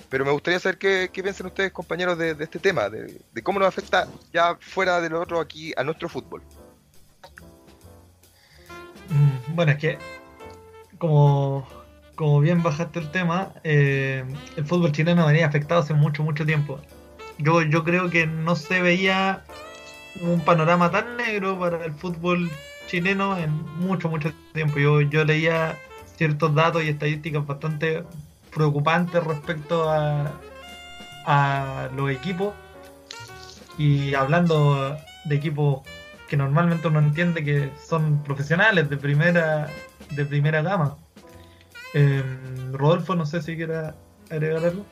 Pero me gustaría saber qué, qué piensan ustedes, compañeros, de, de este tema, de, de cómo nos afecta ya fuera de lo otro aquí a nuestro fútbol. Mm, Bueno, es que como, como bien bajaste el tema, eh, el fútbol chileno venía afectado hace mucho, mucho tiempo. Yo, yo creo que no se veía un panorama tan negro para el fútbol chileno en mucho, mucho tiempo. Yo, yo leía ciertos datos y estadísticas bastante preocupantes respecto a, a los equipos. Y hablando de equipos que normalmente uno entiende que son profesionales de primera de primera gama. Eh, Rodolfo, no sé si quiera agregar algo.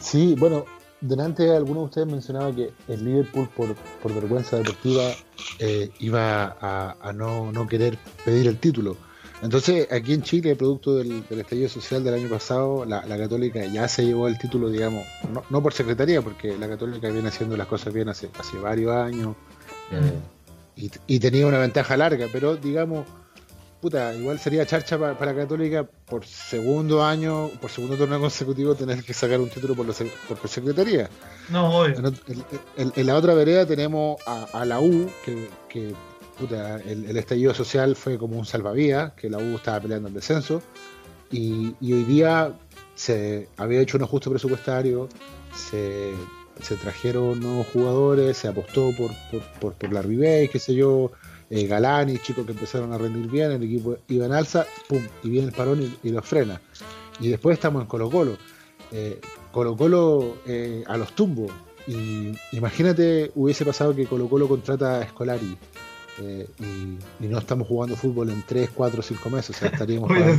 Sí, bueno, delante alguno de ustedes mencionaba que el Liverpool por, por vergüenza deportiva eh, iba a, a no, no querer pedir el título. Entonces, aquí en Chile, producto del, del estallido social del año pasado, la, la Católica ya se llevó el título, digamos, no, no por secretaría, porque la Católica viene haciendo las cosas bien hace, hace varios años eh, y, y tenía una ventaja larga, pero digamos, puta, igual sería charcha pa- para Católica por segundo año, por segundo torneo consecutivo tener que sacar un título por, la por secretaría. No, obvio. En, ot- en- en- en la otra vereda tenemos a, a la U, que, que, puta, el, el estallido social fue como un salvavidas, que la U estaba peleando el descenso, y, y hoy día se había hecho un ajuste presupuestario, se, se trajeron nuevos jugadores, se apostó por, por, por, por la Ribey, qué sé yo, eh, Galani, chicos que empezaron a rendir bien, el equipo iba en alza, pum, y viene el parón y, y los frena. Y después estamos en Colo Colo. Eh, Colo Colo eh, a los tumbos. Y imagínate hubiese pasado que Colo Colo contrata a Scolari eh, y, y no estamos jugando fútbol en 3, 4, 5 meses. O sea, estaríamos, pagando-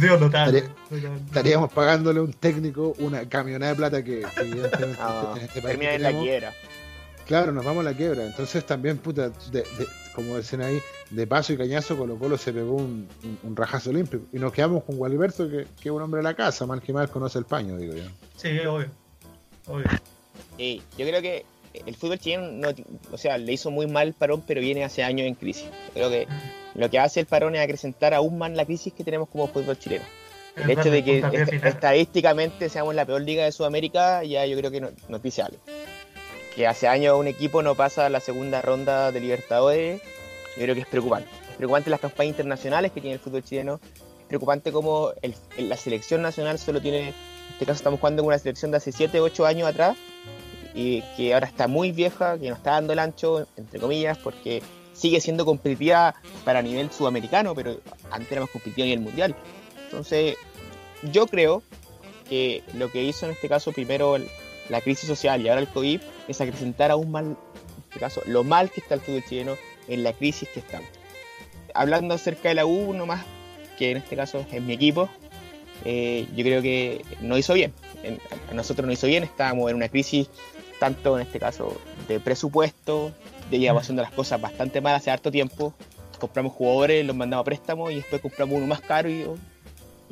estaríamos pagándole a un técnico una camionada de plata que, que evidentemente Ah, en este país termina en la quiebra. Claro, nos vamos a la quiebra. Entonces también, puta, de- de- como decían ahí, de paso y cañazo, Colo Colo se pegó un, un- un rajazo olímpico. Y nos quedamos con Gualberto, que, que es un hombre de la casa, mal que mal conoce el paño, digo yo. Sí, obvio. Obvio. Sí, yo creo que el fútbol chileno, no, o sea, le hizo muy mal el parón, pero viene hace años en crisis. Creo que lo que hace el parón es acrecentar aún más la crisis que tenemos como fútbol chileno. El hecho de que Puntapié est- final. estadísticamente seamos la peor liga de Sudamérica, ya yo creo que no- nos dice algo. Que hace años un equipo no pasa la segunda ronda de Libertadores, yo creo que es preocupante. Es preocupante las campañas internacionales que tiene el fútbol chileno. Es preocupante el- el- la selección nacional solo tiene, en este caso estamos jugando con una selección de hace 7, 8 años atrás, y que ahora está muy vieja, que no está dando el ancho, entre comillas, porque sigue siendo competitiva para nivel sudamericano, pero antes era más competitiva a nivel mundial. Entonces, yo creo que lo que hizo en este caso primero el- la crisis social y ahora el COVID es acrecentar aún más, en este caso, lo mal que está el fútbol chileno en la crisis que estamos. Hablando acerca de la U, nomás, que en este caso es mi equipo, eh, yo creo que no hizo bien. En- a nosotros no hizo bien, estábamos en una crisis tanto en este caso de presupuesto, de llevamos haciendo las cosas bastante mal hace harto tiempo. Compramos jugadores, los mandamos a préstamo y después compramos uno más caro y,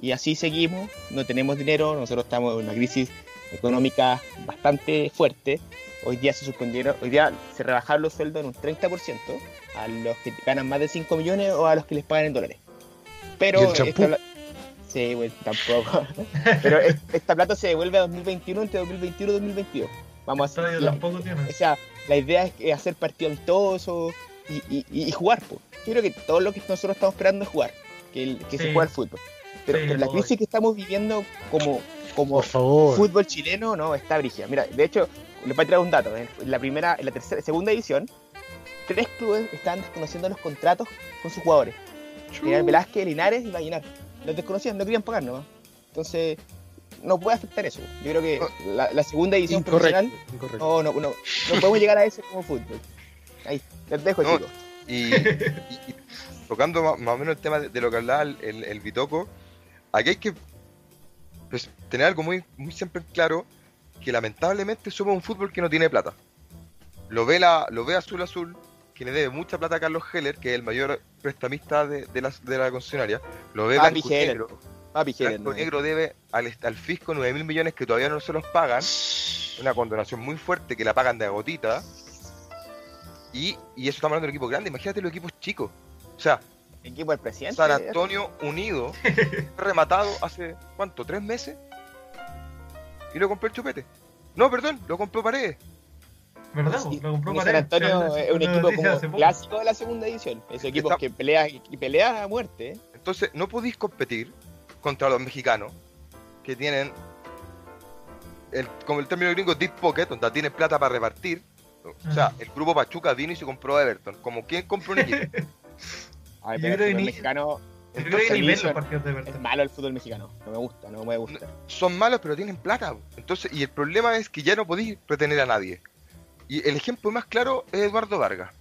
y así seguimos. No tenemos dinero, nosotros estamos en una crisis económica bastante fuerte. Hoy día se suspendieron, hoy día se rebajaron los sueldos en un 30% a los que ganan más de 5 millones o a los que les pagan en dólares. Pero ¿Y el esta Sí, güey, tampoco. Pero es- esta plata se devuelve a 2021 entre 2021 y 2022. Vamos a hacer. Tampoco tiene. o sea, la idea es hacer partido amistoso y, y, y- jugar. po. Yo creo que todo lo que nosotros estamos esperando es jugar, que, el- que se Sí. juegue al fútbol. Pero, Sí, pero la crisis que estamos viviendo como, como Por favor. fútbol chileno no está brígida. Mira, de hecho, les voy a traer un dato. En la primera, en la tercera, segunda edición, tres clubes estaban desconociendo los contratos con sus jugadores. Eran Velázquez, Linares y Vallenar. Los desconocían, no querían pagar nomás. Entonces, no puede afectar eso. Yo creo que la, la segunda edición Incorrecto. profesional incorrecto. no, no, no, no podemos llegar a eso como fútbol. Ahí, les dejo, No, chicos. Y, y- y tocando más, o menos el tema de, de lo que hablaba el, el, el Bitoco, aquí hay que pues, tener algo muy, muy siempre claro, que lamentablemente somos un fútbol que no tiene plata. Lo ve, la, lo ve Azul Azul, que le debe mucha plata a Carlos Heller, que es el mayor prestamista de, de la, de la concesionaria. Lo ve Ah, Blanco Heller. Negro. Papi Blanco Negro debe al, al fisco 9 mil millones que todavía no se los pagan. Una condonación muy fuerte que la pagan de a gotita. Y, y eso estamos hablando de un equipo grande. Imagínate los equipos chicos. O sea, Equipo del presidente. San Antonio Unido, rematado hace, ¿cuánto? ¿Tres meses? Y lo compró el chupete. No, perdón, lo compró Paredes. ¿Verdad? Sí, Lo compró San. Antonio es un equipo como clásico de la segunda edición. Esos equipos Está- que pelean que pelean a muerte. ¿eh? Entonces, no podéis competir contra los mexicanos que tienen, el, como el término gringo, deep pocket, donde tienen plata para repartir. O sea, Ajá. el grupo Pachuca vino y se compró a Everton. Como quien compró un equipo. Ay, Yo pero el ni- mexicano Yo creo que ni ven los partidos de es Everton. malo el fútbol mexicano. No me gusta, no me gusta. Son malos, pero tienen plata. Entonces, y el problema es que ya no podéis retener a nadie. Y el ejemplo más claro es Eduardo Vargas.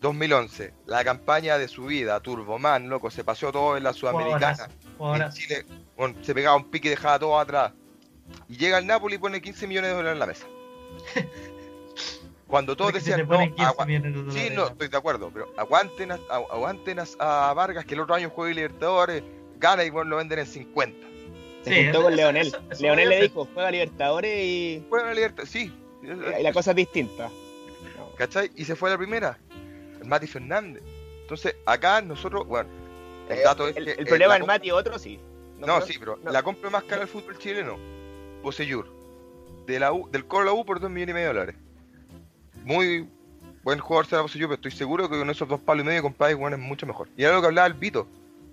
2011, la campaña de su vida, Turboman, loco, se paseó todo en la Sudamericana. Ahora, En Chile, bueno, se pegaba un pique y dejaba todo atrás. Y llega al Napoli y pone 15 millones de dólares en la mesa. Cuando todos porque decían, no, ponen 15 agua- millones de Sí, no, estoy de acuerdo, pero aguanten a, a- aguanten a, a Vargas que el otro año juega Libertadores, gana y bueno, lo venden en 50. Se Sí, juntó con Leonel. eso- eso Leonel le dijo, juega Libertadores y, Juega la Libertad, sí. y la cosa es distinta. ¿Cachai? Y se fue a la primera. El Mati Fernández. Entonces, acá nosotros, bueno, el Eh, dato es el, que. el problema del Mati otro sí. No, pero- sí, pero no. la compra más cara del fútbol chileno, Poseyur, de la U, del Colo la U por 2 millones y medio de dólares. Muy buen jugador será Poseyur, pero estoy seguro que con esos dos palos y medio compráis bueno, es mucho mejor. Y era lo que hablaba el Vito,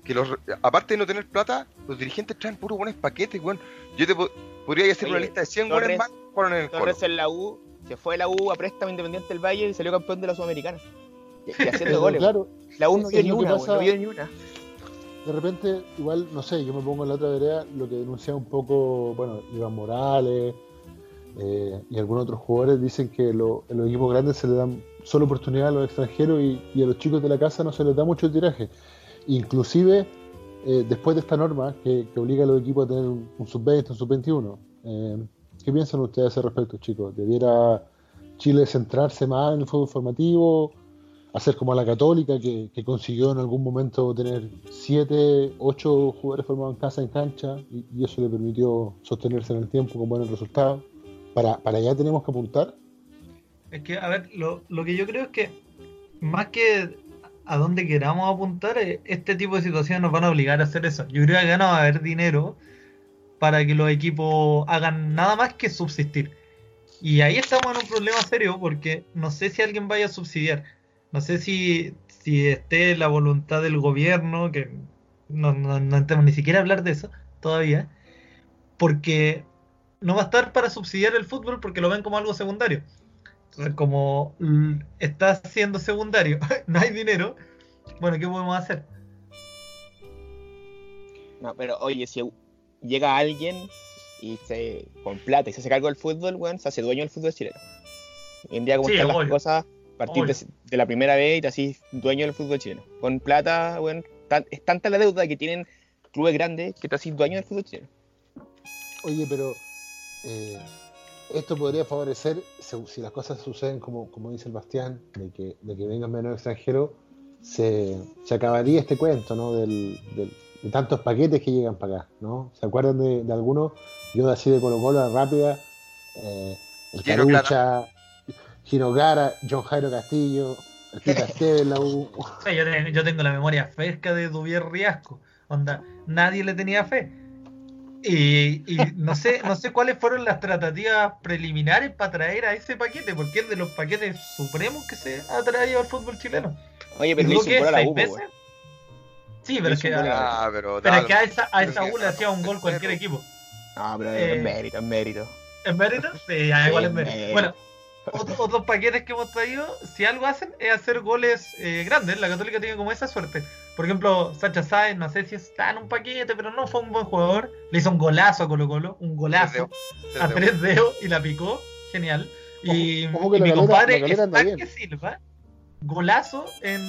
que los, aparte de no tener plata, los dirigentes traen puros buenos paquetes, weón. Yo te po- podría hacer Oye, una lista de 100 Torres- buenos más que jugaron en el Colo. Torres en la U, se fue de la U a préstamo independiente del Valle y salió campeón de la Sudamericana. Y, y haciendo goles. claro, La U no es vio ni lo que una, pasa- weón, no vio ni una. de repente, igual, no sé, yo me pongo en la otra vereda, lo que denuncia un poco, bueno, Iván Morales eh, y algunos otros jugadores dicen que en los equipos grandes se le dan solo oportunidad a los extranjeros y, a los chicos de la casa no se les da mucho tiraje. Inclusive, eh, después de esta norma que, obliga a los equipos a tener un, un sub-20, un sub-21, eh, ¿qué piensan ustedes a ese respecto, chicos? ¿Debiera Chile centrarse más en el fútbol formativo? hacer como a la Católica, que, que consiguió en algún momento tener 7, 8 jugadores formados en casa en cancha, y, y eso le permitió sostenerse en el tiempo con buenos resultados. Para, para allá tenemos que apuntar. Es que, a ver, lo, lo que yo creo es que más que a dónde queramos apuntar, eh, este tipo de situaciones nos van a obligar a hacer eso. Yo creo que acá no va a haber dinero para que los equipos hagan nada más que subsistir. Y ahí estamos en un problema serio porque no sé si alguien vaya a subsidiar. No sé si, si esté la voluntad del gobierno, que no, no, no ni siquiera hablar de eso todavía, porque no va a estar para subsidiar el fútbol porque lo ven como algo secundario. Entonces, como está siendo secundario, no hay dinero, bueno, ¿qué podemos hacer? No, pero oye, si llega alguien y se con plata y se hace cargo del fútbol, weón, se hace dueño del fútbol chileno. Hoy en día como Sí, están las obvio. cosas, partir de, de la primera vez y te así dueño del fútbol chileno. Con plata, weón, tan- es tanta la deuda que tienen clubes grandes que te haces dueño del fútbol chileno. Oye, pero eh, esto podría favorecer, si las cosas suceden como, como dice el Bastián, de que, de que vengan menos extranjeros, se, se acabaría este cuento, ¿no? Del, del- de tantos paquetes que llegan para acá, ¿no? ¿Se acuerdan de, de algunos? Yo de así de Colo Colo, la rápida, eh, el Gino Carucha, Gino Gara, John Jairo Castillo, el Tita Esteves, la U. Yo tengo la memoria fresca de Duvier Riasco. Onda, nadie le tenía fe. Y, y no sé, no sé cuáles fueron las tratativas preliminares para traer a ese paquete, porque es de los paquetes supremos que se ha traído al fútbol chileno. Oye, pero un gol a la ¿Seis U. Sí, pero es que, a Ah, pero, es que lo- a esa, a esa U que- le hacía un gol cualquier equipo. No, pero Eh, es mérito, es mérito. ¿En mérito? Sí, ya, igual es mérito. mérito. Bueno, otro- otros paquetes que hemos traído, si algo hacen, es hacer goles eh, grandes. La Católica tiene como esa suerte. Por ejemplo, Sacha Sáenz, no sé si está en un paquete, pero no fue un buen jugador. Le hizo un golazo a Colo Colo, un golazo a Tres dedos y la picó. Genial. Y, Ojo- ojo y mi compadre Estanque. Silva, golazo en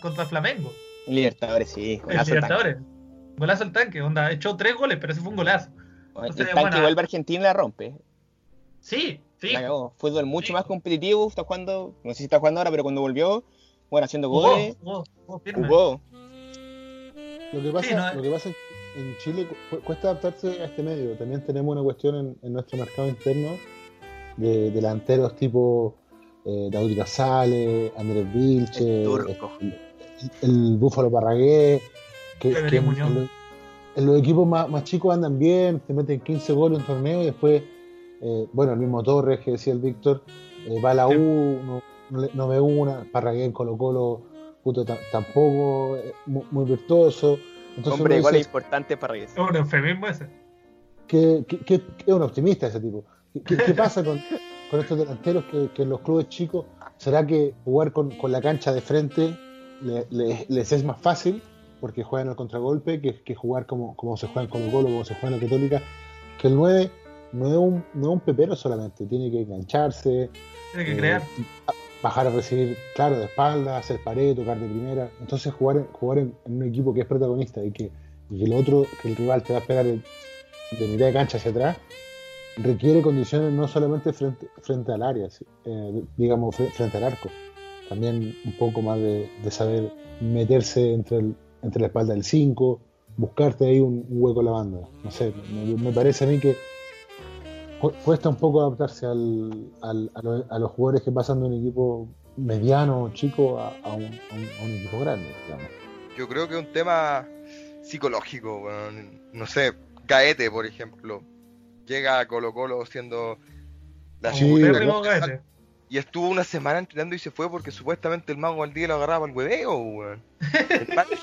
contra Flamengo. Libertadores, sí. Golazo Libertadores. Golazo el tanque, onda, echó tres goles, pero ese fue un golazo. tanque. Entonces, El tanque bueno, vuelve a Argentina y la rompe. Sí, sí. La. Fútbol mucho Sí. más competitivo. Está jugando, no sé si está jugando ahora, pero cuando volvió, bueno, haciendo goles, jugó, jugó firme. jugó. Lo que pasa, Sí, no, lo que pasa en Chile cu- cuesta adaptarse a este medio. También tenemos una cuestión en, en nuestro mercado interno de delanteros tipo eh, David Casale, Andrés Vilche, El turco. el, el Búfalo Parragué, que, que en, los, en los equipos más, más chicos andan bien, te meten 15 goles en un torneo y después, eh, bueno, el mismo Torres que decía el Víctor, eh, va a la. U, no, no, no ve una, Parragué en Colo Colo, puto, ta- tampoco, eh, muy, muy virtuoso. Entonces Hombre goles dice, importante para Reyes. Es un eufemismo ese. que, que- es un optimista ese tipo. ¿Qué, qué- qué pasa con, con estos delanteros que, que en los clubes chicos? ¿Será que jugar con, con la cancha de frente le- le- les es más fácil? Porque juegan al contragolpe, que, que jugar como, como se juega en Colo Colo, como se juega en la Católica. Que el 9 no es un, no es un pepero solamente, tiene que engancharse, Tiene que eh, crear. Bajar a recibir, claro, de espalda, hacer pared, tocar de primera. Entonces jugar, jugar en, en un equipo que es protagonista y que, y que el otro, que el rival te va a pegar de, de mitad de cancha hacia atrás, requiere condiciones no solamente frente, frente al área, eh, digamos, fre- frente al arco. También un poco más de, de saber meterse entre, el- entre la espalda del 5, buscarte ahí un, un hueco en la banda. No sé, me, me parece a mí que cu- cuesta un poco adaptarse al, al- a, lo- a los jugadores que pasan de un equipo mediano o chico a, a un, a un- a un equipo grande, digamos. Yo creo que es un tema psicológico, weón. No sé, Gaete, por ejemplo. Llega a Colo Colo siendo la Sí, Gaete. Y estuvo una semana entrenando y se fue porque supuestamente el mago al día lo agarraba al hueveo, weón. El padre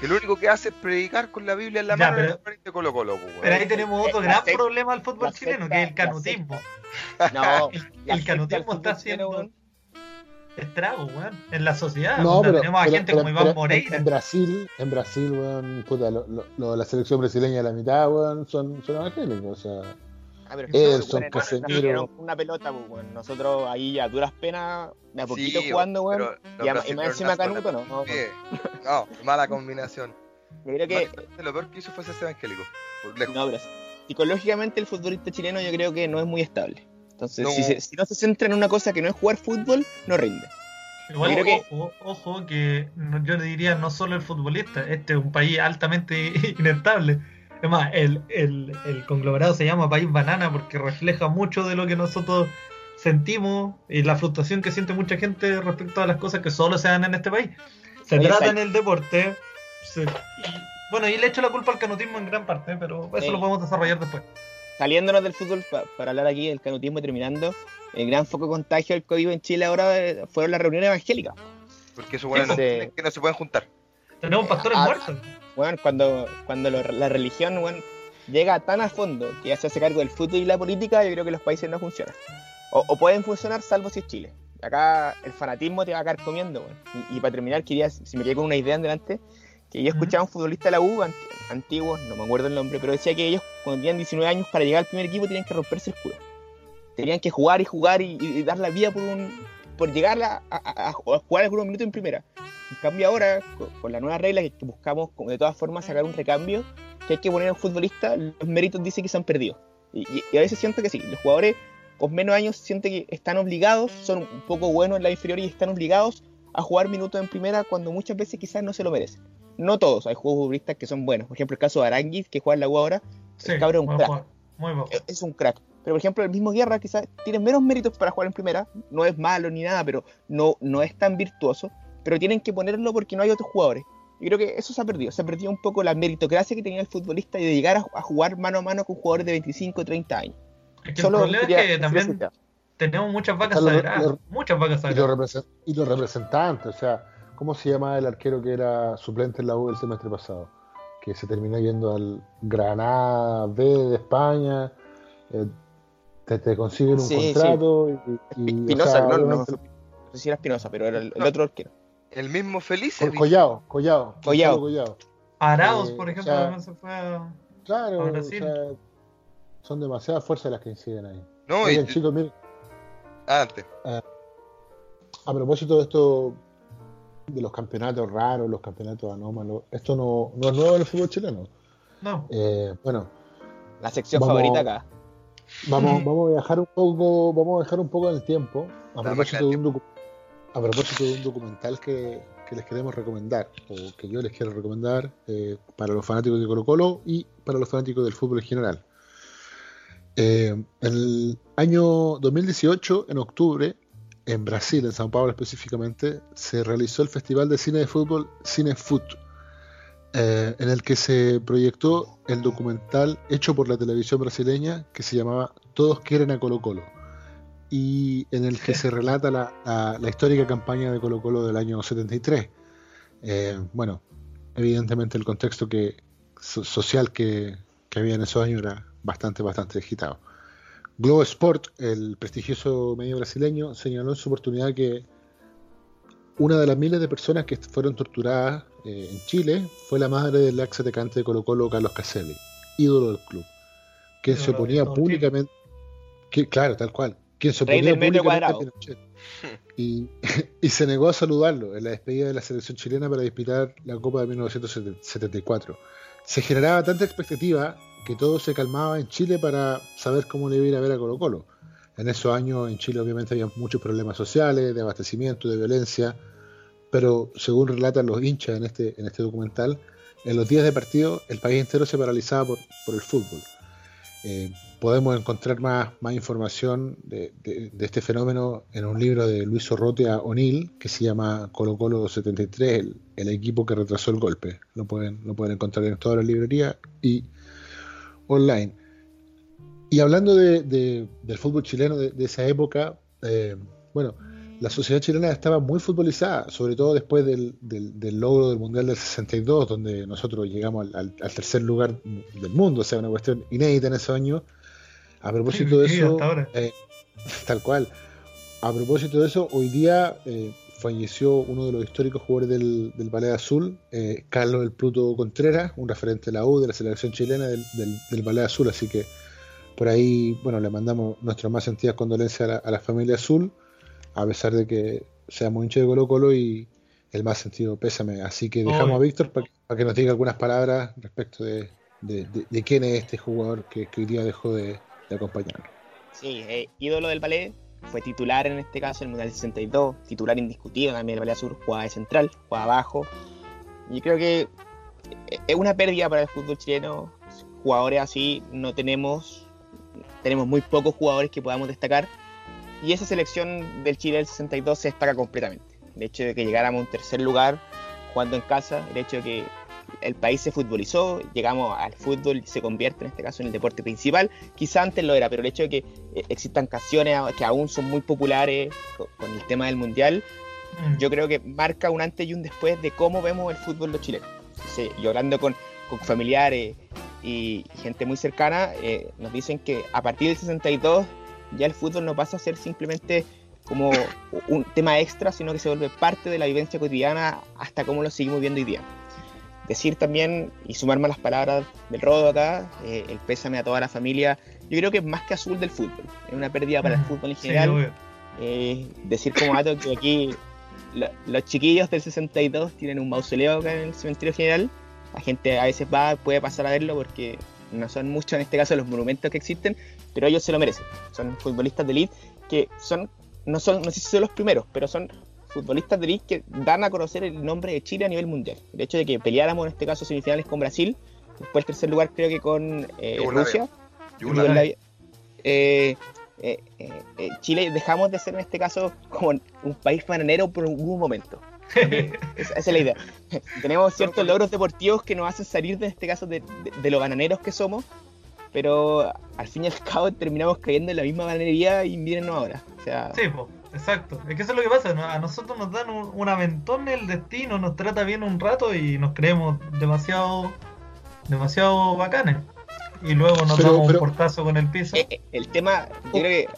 Fernández. El único que hace es predicar con la Biblia en la Ya, mano en pero- frente de Colo Colo, weón. Pero ahí tenemos otro La gran secta- problema del fútbol chileno, secta- que es el canutismo. No, El, canutismo está haciendo estrago, weón, en la sociedad. No, pero, tenemos a pero- gente pero- como Iván Moreira. En Brasil, en Brasil, weón, puta, lo- lo- lo- la selección brasileña de la mitad, weón, son, son evangélicos, o sea. Ah, pero Ederson, bueno, Casemiro. dieron una pelota, pues, weón. Nosotros ahí a duras penas, de a poquito Sí, jugando, weón. Y, a- y más encima Canuto, no. no, no. No, mala combinación. Yo creo que Lo peor que hizo fue ser evangélico. Por lejos. No, pero psicológicamente el futbolista chileno yo creo que no es muy estable. Entonces, No. Si, se- si no se centra en una cosa que no es jugar fútbol, no rinde. Igual, creo que- ojo, ojo, que no- yo le diría no solo el futbolista, este es un país altamente inestable. Es más, el, el, el conglomerado se llama País Banana porque refleja mucho de lo que nosotros sentimos y la frustración que siente mucha gente respecto a las cosas que solo se dan en este país. Se Oye, trata en el deporte. se- y- bueno, y le echo la culpa al canutismo en gran parte, pero eso Sí. lo podemos desarrollar después. Saliéndonos del fútbol, pa- para hablar aquí del canutismo y terminando, el gran foco de contagio del COVID en Chile ahora eh, fueron las reuniones evangélicas. Porque esos buenos Ese- que no se pueden juntar. Tenemos pastores Ah, muertos. Cuando, cuando la religión llega tan a fondo que ya se hace cargo del fútbol y la política, yo creo que los países no funcionan. O, pueden funcionar salvo si es Chile. Acá el fanatismo te va a caer comiendo. bueno. Y, para terminar, quería, si me quedé con una idea en delante, que yo escuchaba a un futbolista de la U, ant- antiguo, no me acuerdo el nombre, pero decía que ellos cuando tenían 19 años para llegar al primer equipo tenían que romperse el culo. Tenían que jugar y jugar y dar la vida por un por llegar a, a- a- a jugar algunos minutos en primera. En cambio ahora, con, con la nueva regla que buscamos de todas formas sacar un recambio, que hay que poner a un futbolista, los méritos dice que se han perdido. Y, y- y a veces siento que sí, los jugadores con menos años sienten que están obligados, son un poco buenos en la inferior y están obligados a jugar minutos en primera cuando muchas veces quizás no se lo merecen. No todos, hay futbolistas que son buenos. Por ejemplo, el caso de Aranguiz, que juega en la U ahora, Sí, es un crack. muy es un crack. Pero por ejemplo, el mismo Guerra quizás tiene menos méritos para jugar en primera, no es malo ni nada, pero no, no es tan virtuoso, pero tienen que ponerlo porque no hay otros jugadores. Y creo que eso se ha perdido, se ha perdido un poco la meritocracia que tenía el futbolista y de llegar a, a jugar mano a mano con jugadores de 25 o 30 años. Es que Solo el problema quería es que también tenemos muchas vacas sagradas. muchas vacas sagradas. y los representantes, o sea, ¿cómo se llama el arquero que era suplente en la U el semestre pasado? Que se terminó yendo al Granada B de España, eh, te, te consiguen un Sí, sí. contrato y, y, o Espinosa, sea, no, no, sé si era Espinosa, pero era el, otro arquero. El mismo Felice. Co- Collao, Collao, Collao. Gonzalo Collao. Arauz, Eh, por o ejemplo, sea, también se fue a... Claro, A o Brasil. sea, son demasiadas fuerzas las que inciden ahí. No, y, chicos, miren, adelante. a propósito de esto, de los campeonatos raros, los campeonatos anómalos, esto no, no es nuevo en el fútbol chileno. No. Eh, bueno, La sección Vamos- favorita acá. Vamos, vamos a viajar un poco, vamos a viajar un poco en el tiempo, a propósito, de un docu- a propósito de un documental que, que les queremos recomendar, o que yo les quiero recomendar eh, para los fanáticos de Colo Colo y para los fanáticos del fútbol en general. Eh, en el año 2018, en octubre, en Brasil, en Sao Paulo específicamente, se realizó el Festival de Cine de Fútbol Cinefoot, eh, en el que se proyectó el documental hecho por la televisión brasileña que se llamaba Todos quieren a Colo Colo y en el que se relata la, la- la histórica campaña de Colo Colo del año 73. Eh, bueno, evidentemente el contexto que, so- social que, que había en esos años era bastante, bastante agitado. Globo Sport, el prestigioso medio brasileño, señaló en su oportunidad que una de las miles de personas que fueron torturadas eh, en Chile fue la madre del ex atacante de Colo Colo, Carlos Caselli, ídolo del club, quien se oponía públicamente, que, claro, tal cual, quien se oponía públicamente a cuadrado. Pinochet y, y se negó a saludarlo en la despedida de la selección chilena para disputar la Copa de 1974. Se generaba tanta expectativa que todo se calmaba en Chile para saber cómo le iba a ir a ver a Colo Colo. En esos años en Chile obviamente había muchos problemas sociales, de abastecimiento, de violencia, pero según relatan los hinchas en este, en este documental, en los días de partido el país entero se paralizaba por, por el fútbol. Eh, podemos encontrar más, más información de, de- este fenómeno en un libro de Luis Orrotia O'Neill que se llama Colo Colo 73, el, el equipo que retrasó el golpe. Lo pueden, lo pueden encontrar en todas las librerías y online. Y hablando de, de- del fútbol chileno de, de esa época, eh, bueno, la sociedad chilena estaba muy futbolizada, sobre todo después del, del- del logro del Mundial del 62, donde nosotros llegamos al, al- al tercer lugar del mundo, o sea, una cuestión inédita en ese año. A propósito de eso, eh, tal cual, a propósito de eso, hoy día eh, falleció uno de los históricos jugadores del, del Ballet Azul, eh, Carlos El Pluto Contreras, un referente de la U, de la selección chilena del, del, del Ballet Azul, así que por ahí, bueno, le mandamos nuestras más sentidas condolencias a la, a la familia Azul, a pesar de que seamos hinchas de Colo Colo y el más sentido pésame. Así que dejamos Obvio. a Víctor para que, que nos diga algunas palabras respecto de, de- de- de quién es este jugador que, que hoy día dejó de, de acompañarnos. Sí, eh, ídolo del ballet, fue titular en este caso en el Mundial 62, titular indiscutido también del Ballet Azul, jugaba de central, jugaba abajo. Y creo que eh, es una pérdida para el fútbol chileno. Jugadores así no tenemos, tenemos muy pocos jugadores que podamos destacar. Y esa selección del Chile del 62 se destaca completamente. El hecho de que llegáramos a un tercer lugar jugando en casa, el hecho de que el país se futbolizó, llegamos al fútbol y se convierte en este caso en el deporte principal. Quizá antes lo era, pero el hecho de que eh, existan canciones que aún son muy populares co- con el tema del mundial, Mm. yo creo que marca un antes y un después de cómo vemos el fútbol los chilenos. Sí, yo hablando con, con familiares y gente muy cercana, eh, nos dicen que a partir del 62 ya el fútbol no pasa a ser simplemente como un tema extra, sino que se vuelve parte de la vivencia cotidiana hasta cómo lo seguimos viendo hoy día. Decir también y sumarme a las palabras del Rodo acá, eh, el pésame a toda la familia, yo creo que es más que azul del fútbol, es una pérdida para el Mm, fútbol en general. Eh, decir como dato que aquí lo- los chiquillos del 62 tienen un mausoleo acá en el cementerio general. La gente a veces va, puede pasar a verlo porque no son muchos en este caso los monumentos que existen, pero ellos se lo merecen. Son futbolistas de elite que son, no son, no sé si son los primeros, pero son futbolistas de elite que dan a conocer el nombre de Chile a nivel mundial. El hecho de que peleáramos en este caso semifinales con Brasil, después el tercer lugar creo que con eh. Rusia, Yugoslavia. Eh, eh, eh, eh, Chile dejamos de ser en este caso como un país bananero por algún momento. Esa, esa es la idea. Tenemos ciertos logros deportivos que nos hacen salir de este caso de, de- de lo bananeros que somos, pero al fin y al cabo terminamos cayendo en la misma bananería y mírennos ahora. O sea, Sí, po, exacto. Es que eso es lo que pasa. ¿no? A nosotros nos dan un, un aventón el destino, nos trata bien un rato y nos creemos demasiado, demasiado bacanes. Y luego nos Pero- damos pero- un portazo con el piso. eh, eh, el tema, yo creo que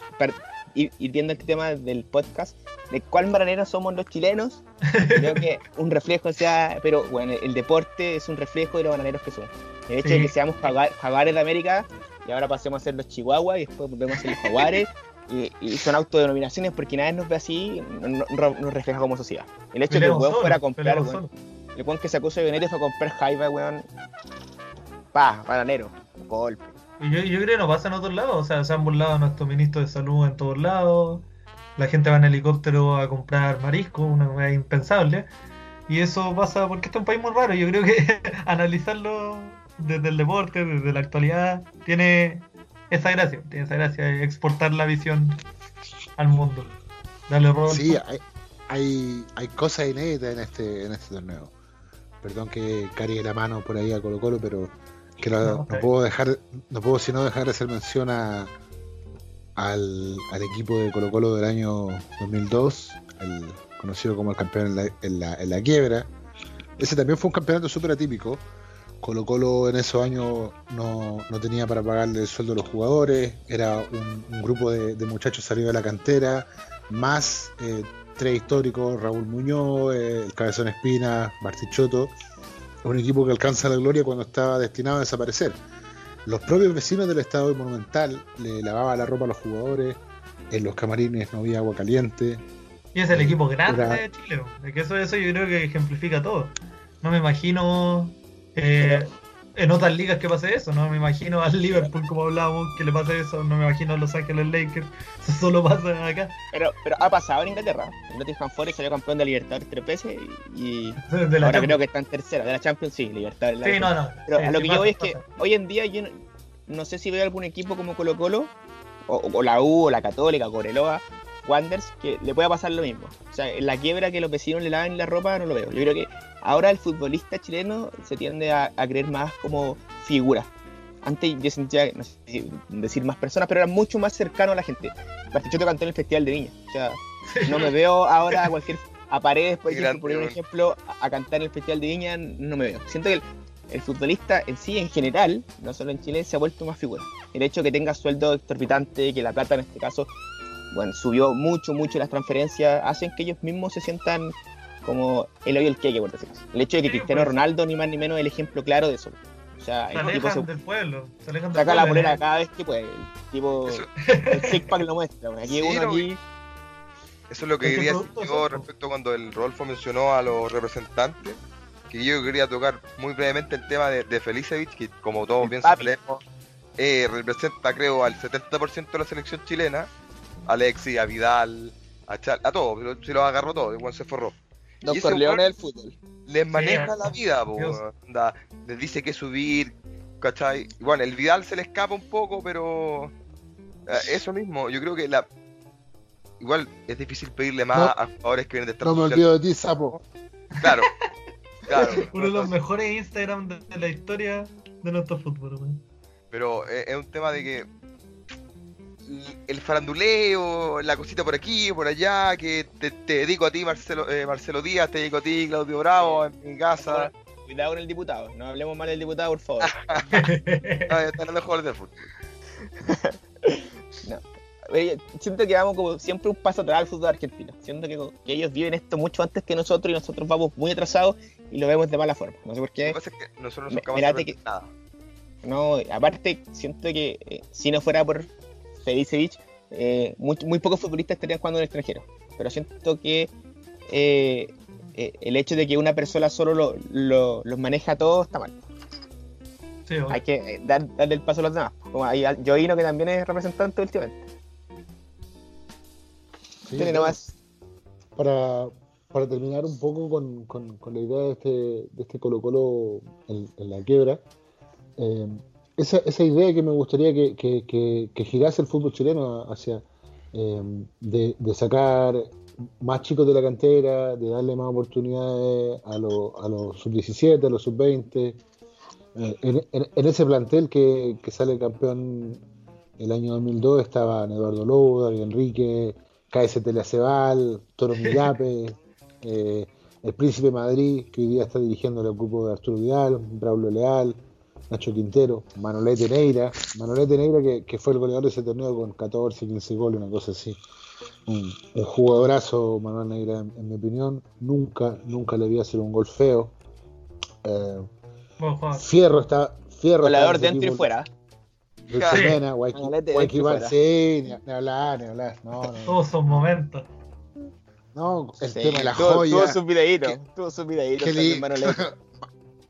ir, ir viendo este tema del podcast, de cuál bananero somos los chilenos, creo que un reflejo, o sea, pero bueno, el deporte es un reflejo de los bananeros que somos. El hecho Sí. de que seamos jaguar- jaguares de América y ahora pasemos a ser los chihuahuas y después volvemos a ser los jaguares. Y, y son autodenominaciones porque nadie nos ve así, no- no- nos refleja como sociedad. El hecho de que el weón fuera a comprar, weón, el weón que se acusa de Benítez fue a comprar Jaiba, weón. Pa, bananero, golpe. Yo, yo creo que no pasa en otros lados, o sea, se han burlado a nuestros ministros de salud en todos lados, la gente va en helicóptero a comprar marisco, una cosa impensable, y eso pasa porque este es un país muy raro, yo creo que analizarlo desde el deporte, desde la actualidad, tiene esa gracia, tiene esa gracia de exportar la visión al mundo. Dale, Rodolfo. Sí, hay, hay, hay cosas inéditas en este, en este torneo. Perdón que cargue la mano por ahí a Colo Colo, pero que no, No, no está puedo dejar, no puedo sino dejar de hacer mención a, al, al equipo de Colo Colo del año 2002, el conocido como el campeón en la, en la, en la quiebra. Ese también fue un campeonato súper atípico. Colo Colo en esos años no, no tenía para pagarle el sueldo a los jugadores, era un, un grupo de, de muchachos salidos de la cantera, más eh, tres históricos, Raúl Muñoz, eh, el Cabezón Espina, Un equipo que alcanza la gloria cuando estaba destinado a desaparecer. Los propios vecinos del estado Monumental le lavaban la ropa a los jugadores, en los camarines no había agua caliente, Y es el equipo grande Era- de Chile. Que eso, eso yo creo que ejemplifica todo. No me imagino eh, en otras ligas que pase eso. No me imagino al Liverpool, como hablábamos, que le pase eso. No me imagino a Los Ángeles Lakers. Eso solo pasa acá. Pero, pero ha pasado en Inglaterra. El Nottingham Forest salió campeón de Libertadores tres veces y De ahora Champions. creo que está en tercera. De la Champions, sí, Libertadores. Sí, no, no. Pero sí, a lo que pasa, yo voy es que pasa. hoy en día yo no, no sé si veo algún equipo como Colo Colo, o, o la U, o la Católica, Coreloa, Wanderers, que le pueda pasar lo mismo. O sea, la quiebra que los vecinos le lavan la ropa no lo veo. Yo creo que ahora el futbolista chileno se tiende a, a creer más como figura. Antes yo sentía, no sé si decir más personas, pero era mucho más cercano a la gente. Bartichotto cantó en el Festival de Viña. O sea, no me veo ahora a cualquier a paredes, por ejemplo, por ejemplo, a, a cantar en el Festival de Viña, no me veo. Siento que el, el futbolista en sí, en general, no solo en Chile, se ha vuelto más figura. El hecho de que tenga sueldo exorbitante, que la plata en este caso, bueno, subió mucho, mucho las transferencias, hacen que ellos mismos se sientan como el hoyo y el queque, por decirlo así. El hecho de que Sí, Cristiano pues. Ronaldo, ni más ni menos, es el ejemplo claro de eso. O sea, Se el tipo se del pueblo. Se alejan del saca la pueblo, polera ¿eh? cada vez que puede. El tipo, Eso- el six pack lo muestra. bueno, Aquí Sí, uno, no, aquí. Eso es lo que Es que quería decir yo es respecto cuando el Rodolfo mencionó a los representantes, que yo quería tocar muy brevemente el tema de, de Felicevich, que como todos El bien sabemos, eh, representa creo al 70% de la selección chilena, a Alexis, a Vidal, a Chal, a todos, pero se los agarró todo, igual se forró. Don Corleone del fútbol. Les maneja Sí, la vida, po, les dice que subir, ¿cachai? Y bueno, el Vidal se le escapa un poco, pero eh, eso mismo, yo creo que la igual es difícil pedirle más No. a jugadores que vienen de estar No me social- olvido de ti, sapo. Claro, claro. Uno de los mejores Instagram de, de la historia de nuestro fútbol. weón. pero es, es un tema de que el faranduleo, la cosita por aquí, por allá, que te, te dedico a ti, Marcelo, eh, Marcelo Díaz, te dedico a ti, Claudio Bravo, en mi casa. Cuidado con el diputado. No hablemos mal del diputado, por favor. No, están los mejores del fútbol. Oye, siento que vamos como siempre un paso atrás al fútbol argentino. Siento que, que ellos viven esto mucho antes que nosotros y nosotros vamos muy atrasados y lo vemos de mala forma. No sé por Lo qué. que pasa es que nosotros no somos capaces de nada. No, aparte, siento que eh, si no fuera por Felicevich, eh, muy, muy pocos futbolistas estarían jugando en el extranjero. Pero siento que eh, eh, el hecho de que una persona solo lo, lo- los maneja a todos está mal. Sí. Hay que eh, dar, darle el paso a los demás. Como hay Joino que también es representante últimamente. Sí, Tiene nomás. para, para terminar un poco con, con- con la idea de este, de este Colo Colo en, en la quiebra, eh, esa, esa idea que me gustaría que, que- que- que girase el fútbol chileno hacia eh, de, de sacar más chicos de la cantera, de darle más oportunidades a, los- a los sub-17, a los sub-20. eh, en, en- en ese plantel que, que sale campeón el año 2002 estaban Eduardo Lobo, Darío Enrique, KS Teleacebal, Toro Millape, eh, el Príncipe Madrid, que hoy día está dirigiendo el grupo de Arturo Vidal, Braulio Leal, Nacho Quintero, Manolete Neira, Manolete Neira que, que fue el goleador de ese torneo con 14, 15 goles, una cosa así. Un, un jugadorazo Manuel Neira, en, en mi opinión. Nunca, nunca le vi hacer un gol feo. Eh. Fierro está. Fierro está Volador ese dentro y fuera. Fuera. Bar- sí, ni, hablar, ni hablar. No, no, no. Todos son momentos. No, el Sí, tema de la tuvo- joya. Tuvo sus videitos, que- tuvo sus videitos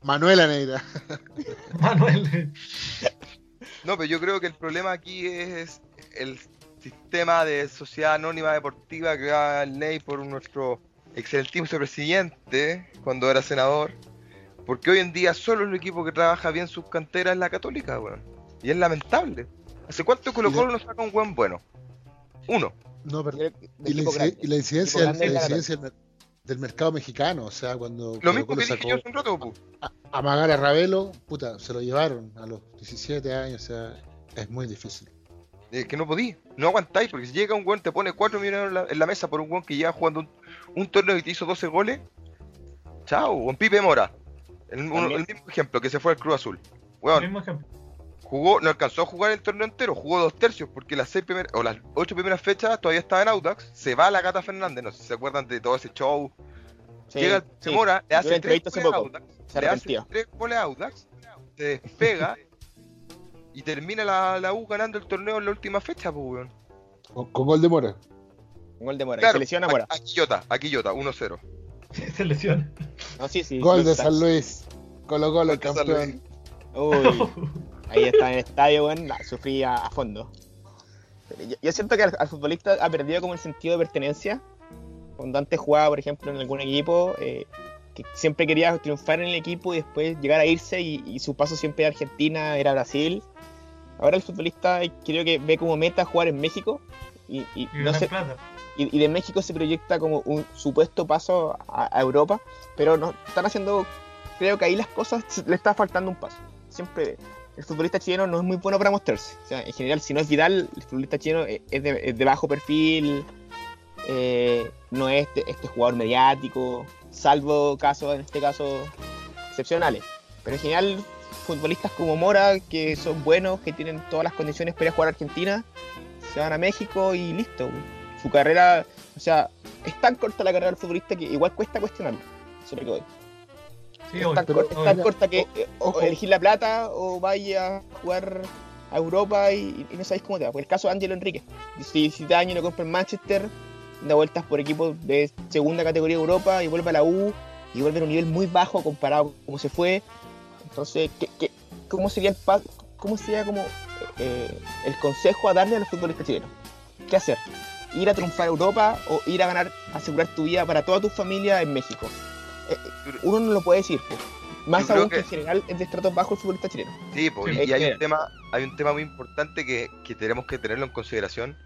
Manuela Neira. Manuel. No, pero yo creo que el problema aquí es el sistema de sociedad anónima deportiva que da el ley por nuestro excelentísimo presidente cuando era senador. Porque hoy en día solo el equipo que trabaja bien sus canteras es la católica, weón. Y es lamentable. ¿Hace cuánto Colo Colo no saca un buen bueno? Uno. No, pero, y, la incidencia, la es la incidencia del, mer- del mercado mexicano, o sea, cuando Lo mismo que dije yo hace un rato, pu. a, a Magar a Ravelo, puta, se lo llevaron a los 17 años, o sea, es muy difícil. Eh, que no podí, no aguantáis, porque si llega un weón, te pone 4 millones en la, en la mesa por un weón que lleva jugando un, un torneo y te hizo 12 goles. Chao, con Pipe Mora. El, el mismo ejemplo que se fue al Cruz Azul. El Weón, mismo ejemplo. Jugó, no alcanzó a jugar el torneo entero, jugó dos tercios, porque las seis primeras, o las ocho primeras fechas todavía estaba en Audax, se va a la Gata Fernández, no sé si se acuerdan de todo ese show. Sí, Llega sí. Pipe Mora, le hace tres goles a. Audax, Se le hace tres goles a Audax, se despega y termina la, la U ganando el torneo en la última fecha, pues weón. Con, con gol de Mora. Un gol de Mora. Claro, Se lesiona Mora. A, a Quillota, a Quillota, 1-0. Se lesiona. No, sí, sí. Gol de. San Luis. Colo Colo, campeón. Uy, ahí está en el estadio, weón, la sufría a fondo. Yo, yo siento que al, al futbolista ha perdido como el sentido de pertenencia. Cuando antes jugaba, por ejemplo, en algún equipo, eh, que siempre quería triunfar en el equipo y después llegar a irse y, y su paso siempre era Argentina, era Brasil. Ahora el futbolista creo que ve como meta jugar en México y, no de México se proyecta como un supuesto paso a, a Europa, pero no están haciendo, creo que ahí las cosas le está faltando un paso. Siempre el futbolista chileno no es muy bueno para mostrarse. O sea, en general, si no es Vidal, el futbolista chileno es de, bajo perfil, eh, no es este, este jugador mediático, salvo casos, en este caso, excepcionales. Pero en general, futbolistas como Mora, que son buenos, que tienen todas las condiciones para jugar a Argentina, se van a México y listo. Su carrera, o sea, es tan corta la carrera del futbolista que igual cuesta cuestionarlo. Eso que voy. Sí, es obvio. tan, pero- cor- es tan Oiga, corta que eh, o, elegir la plata o vaya a jugar a Europa y, y no sabéis cómo te va. Por el caso de Ángelo Enrique. 17 años lo compra en Manchester, da vueltas por equipos de segunda categoría de Europa y vuelve a la U y vuelve a un nivel muy bajo comparado con cómo se fue. Entonces, ¿qué, qué- cómo sería el cómo sería como eh, el consejo a darle a los futbolistas chilenos? ¿Qué hacer? ¿Ir a triunfar a Europa o ir a ganar, asegurar tu vida para toda tu familia en México? Eh, uno no lo puede decir, pues. Más aún que... que- en general es de estratos bajos el futbolista chileno. Sí, Sí. y, y hay un tema, hay un tema muy importante que, que tenemos que tenerlo en consideración.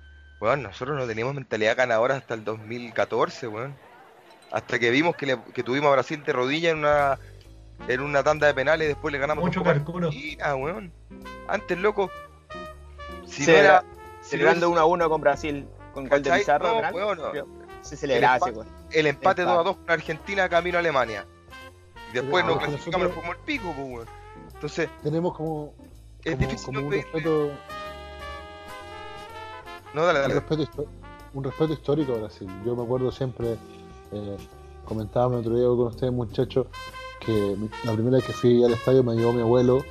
Weón, nosotros no teníamos mentalidad ganadora hasta el 2014, weón. Hasta que vimos que, le- que tuvimos a Brasil de rodilla en una en una tanda de penales y después le ganamos Mucho calculo. Argentina, weón. Antes, loco. Si no era. Celebrando era- 1 a 1 con Brasil, con gol de. Pizarro, No, penal, weón, no. pero se celebraba. El empate Empate. 2 a 2 con Argentina camino a Alemania. Y después Pero nos clasificamos como el pico, pues. Entonces, Tenemos como, es como, difícil como no un respeto, No, dale, un dale. respeto, histo- un respeto histórico a Brasil. Yo me acuerdo siempre, eh, comentábamos el otro día con ustedes muchachos, que la primera vez que fui al estadio me llevó mi abuelo,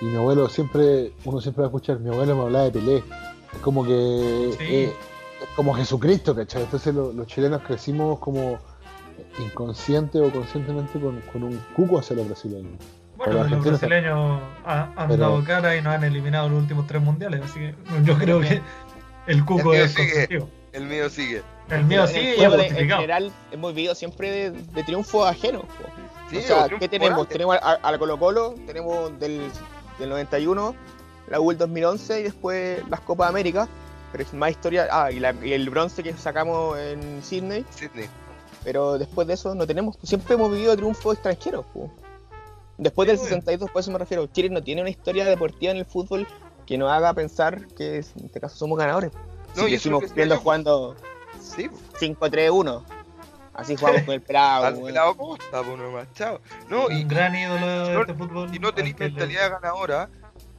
y mi abuelo siempre, uno siempre va a escuchar, mi abuelo me hablaba de Pelé. Es como que Sí. eh, como Jesucristo, ¿cachai? Entonces lo- los chilenos crecimos como inconsciente o conscientemente con, con un cuco hacia los brasileños. Bueno, Pero los brasileños ha- han Pero- dado cara y nos han eliminado los últimos tres mundiales, así que yo creo que el cuco El es sigue. El mío sigue. El mío el y en general hemos vivido siempre de, de triunfos ajenos. po. Sí, o sea, triunfo ¿qué tenemos? Tenemos a, a la Colo Colo, tenemos del, del 91, la U del 2011 y después las Copas América. Pero es más historia. Ah, y, la- y el bronce que sacamos en Sydney. Sydney. Pero después de eso no tenemos. Siempre hemos vivido triunfos extranjeros. po. Después Sí, del obvio. 62, por eso me refiero. Chile no tiene una historia deportiva en el fútbol que nos haga pensar que en este caso somos ganadores. No, y que decía viendo jugando Sí, 5-3-1. Así jugamos con el Prado. al pelado Costa, pues nomás, chao. No, y, un gran ídolo de este fútbol. si no tenéis mentalidad ganadora,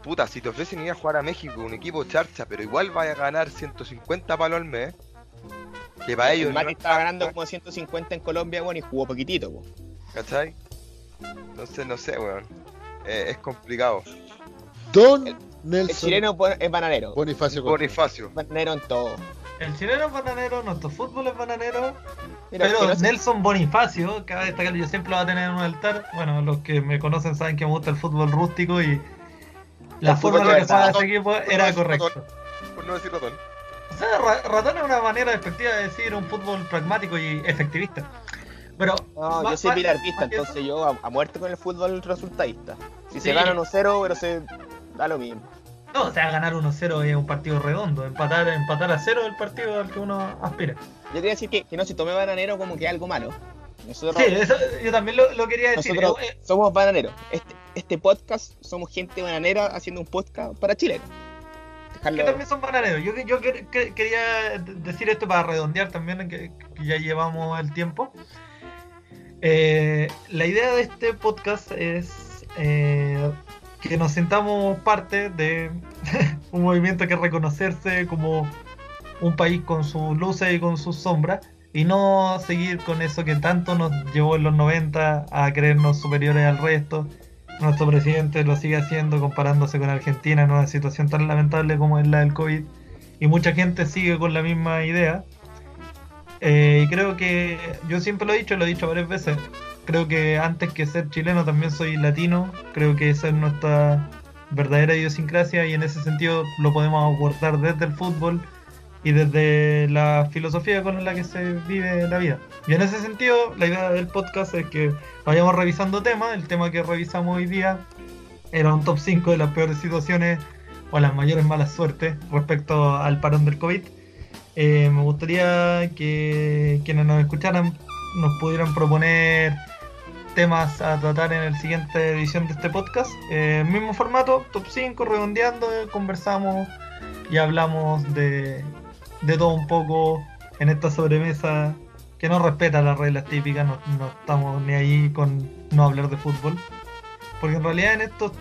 puta, si te ofrecen ir a jugar a México, un equipo charcha, pero igual vaya a ganar 150 palos al mes, que para ellos El Mati es estaba ganando como 150 en Colombia, bueno, y jugó poquitito. po. ¿cachai? Entonces, no sé, weón. Eh, es complicado. Don El Nelson chileno bon- es bananero. Bonifacio. Bonifacio. Bananero en todo. El chileno es bananero, nuestro fútbol es bananero. Mira, pero no se- Nelson Bonifacio, cabe destacar, yo siempre lo voy a tener en un altar. Bueno, los que me conocen saben que me gusta el fútbol rústico y la forma en la de que verdad. ese equipo era ratón. correcto. Por no decir ratón. O sea, ra- ratón es una manera despectiva de decir un fútbol pragmático y efectivista. Pero No, yo soy que entonces yo a, a muerte con el fútbol resultadista. Si Sí. se gana 1-0, pero se da lo mismo. no, o sea, ganar 1-0 es un partido redondo. Empatar, empatar a cero es el partido al que uno aspira. Yo quería decir que, que no se tome bananero como que algo malo. Nosotros, Sí, eso, yo también lo, lo quería decir. nosotros Eh, eh, somos bananeros. Este, este podcast somos gente bananera haciendo un podcast para chilenos. Que también son bananeros. Yo, yo que- que- quería decir esto para redondear también, que, que ya llevamos el tiempo. Eh, la idea de este podcast es eh, que nos sintamos parte de un movimiento que reconocerse como un país con sus luces y con sus sombras y no seguir con eso que tanto nos llevó en los 90 a creernos superiores al resto. Nuestro presidente lo sigue haciendo comparándose con Argentina en una situación tan lamentable como es la del COVID y mucha gente sigue con la misma idea. Eh, y creo que yo siempre lo he dicho, lo he dicho varias veces. Creo que antes que ser chileno también soy latino. Creo que esa es nuestra verdadera idiosincrasia y en ese sentido lo podemos abordar desde el fútbol y desde la filosofía con la que se vive la vida. Y en ese sentido, la idea del podcast es que vayamos revisando temas. El tema que revisamos hoy día era un top 5 de las peores situaciones o las mayores malas suertes respecto al parón del COVID. Eh, me gustaría que quienes nos escucharan nos pudieran proponer temas a tratar en la siguiente edición de este podcast. Eh, mismo formato, top 5, redondeando, conversamos y hablamos de, de todo un poco en esta sobremesa que no respeta las reglas típicas, no, no estamos ni ahí con no hablar de fútbol. Porque en realidad en estos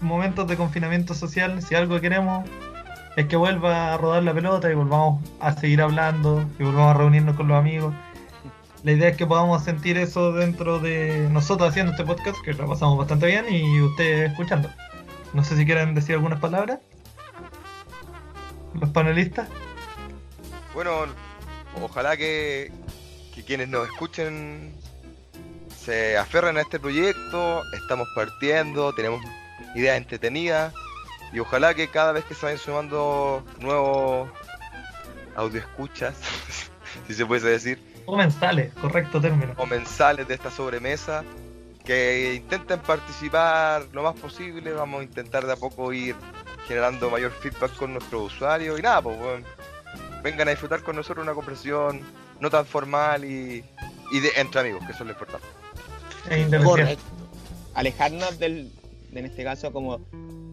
momentos de confinamiento social, si algo queremos es que vuelva a rodar la pelota y volvamos a seguir hablando y volvamos a reunirnos con los amigos. La idea es que podamos sentir eso dentro de nosotros haciendo este podcast, que lo pasamos bastante bien, y ustedes escuchando. No sé si quieren decir algunas palabras. Los panelistas. Bueno, ojalá que, que quienes nos escuchen se aferren a este proyecto. Estamos partiendo, tenemos ideas entretenidas. Y ojalá que cada vez que se vayan sumando nuevos audio escuchas, si se puede decir, Comensales, correcto término. comensales de esta sobremesa, que intenten participar lo más posible. Vamos a intentar de a poco ir generando mayor feedback con nuestros usuarios. Y nada, pues bueno, vengan a disfrutar con nosotros una conversación no tan formal y, y de, entre amigos, que eso es lo importante. Es independiente. Correcto. alejarnos del, de, en este caso, como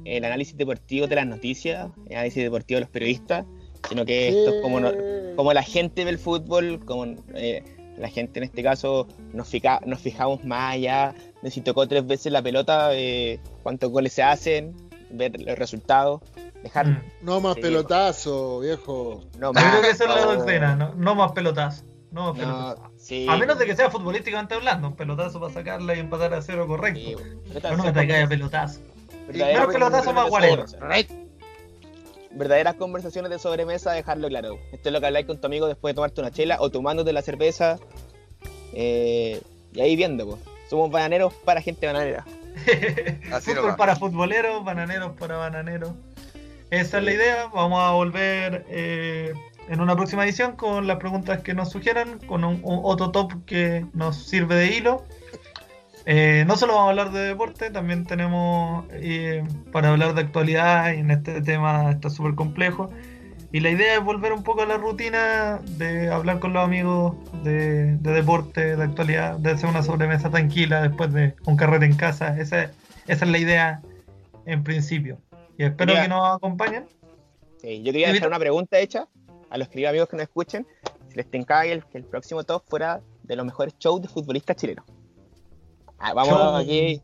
el análisis deportivo de las noticias, el análisis deportivo de los periodistas, sino que esto es como, no- como la gente ve el fútbol, como eh, la gente en este caso nos, fija, nos fijamos más allá de si tocó tres veces la pelota, eh, cuántos goles se hacen, ver los resultados, dejar. No más Sí. pelotazo, viejo. no que la doctrina, más pelotazo. No más pelotazo. sí, A menos de que sea futbolísticamente hablando, un pelotazo para sacarla y empatar a cero correcto. sí, Pero no me traigas de pelotazo. verdaderas Menos pelotazo, más guarero. verdaderas conversaciones de sobremesa, dejarlo claro. Esto es lo que habláis con tu amigo después de tomarte una chela o tomándote la cerveza. eh, y ahí viendo, pues. Somos bananeros para gente bananera. Así Fútbol para futboleros, bananeros para bananeros. Esa es la idea. Vamos a volver eh, en una próxima edición con las preguntas que nos sugieran, con un, un otro top que nos sirve de hilo. Eh, no solo vamos a hablar de deporte, también tenemos eh, para hablar de actualidad y en este tema está súper complejo. Y la idea es volver un poco a la rutina de hablar con los amigos de, de deporte, de actualidad, de hacer una sobremesa tranquila después de un carrete en casa. Esa, esa es la idea en principio. Y espero que nos acompañen. Sí, yo quería dejar una pregunta hecha a los queridos amigos que nos escuchen. Si les tincaba que el, que el próximo top fuera de los mejores shows de futbolistas chilenos. Ah, vamos Show. aquí.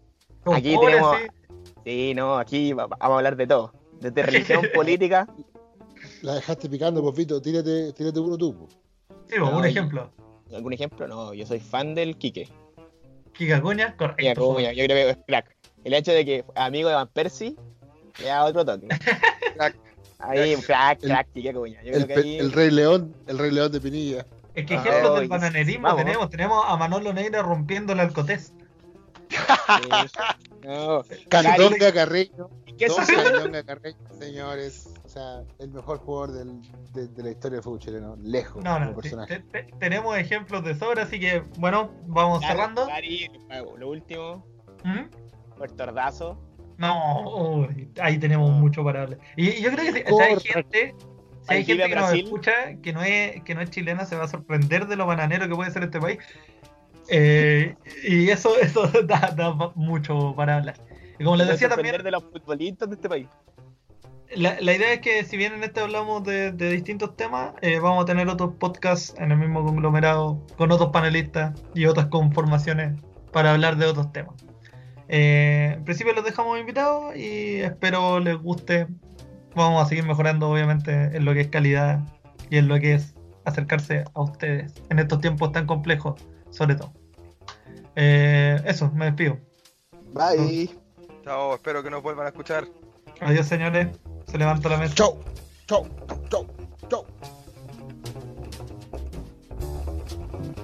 Aquí tenemos- sí. Sí, no, aquí va- vamos a hablar de todo. Desde religión, política. La dejaste picando, pues Vito, tírate, tírate uno tú. pues. Sí, un ejemplo. ¿Algún ejemplo? No, yo soy fan del Quique. Kika Cuña, Mira, correcto. Cuña, yo creo que es crack. El hecho de que amigo de Van Persie Le da otro toque. Crack. Ahí, crack, El- crack. Yo El, creo que pe- ahí. el Rey León, el Rey León de Pinilla. Es que ejemplos del bananerismo vamos. tenemos. Tenemos a Manolo Neira rompiéndole al Cotés. No. Candonga Carreño. ¿Y qué Don Candonga Carreño, señores. O sea, el mejor jugador del- de, de la historia del fútbol chileno. Lejos, No, personaje. te- te- tenemos ejemplos de sobra, así que bueno, vamos cerrando. Lo último, ¿Mm? Puerto Ordazo. No, ahí tenemos mucho para hablar. Y, y yo creo que si, si hay gente, si hay gente que nos escucha que no es que no es chilena, se va a sorprender de lo bananero que puede ser este país. Eh, y eso, eso da, da mucho para hablar. Y como les decía sorprender también, de los futbolistas de este país. La, la idea es que si bien en este hablamos de, de distintos temas, eh, vamos a tener otros podcasts en el mismo conglomerado con otros panelistas y otras conformaciones para hablar de otros temas. Eh, en principio los dejamos invitados y espero les guste. Vamos a seguir mejorando obviamente en lo que es calidad y en lo que es acercarse a ustedes en estos tiempos tan complejos, sobre todo. Eh, eso, me despido. Bye. Chao, espero que nos vuelvan a escuchar. Adiós señores, se levanta la mesa. Chau, chau, chau, chau.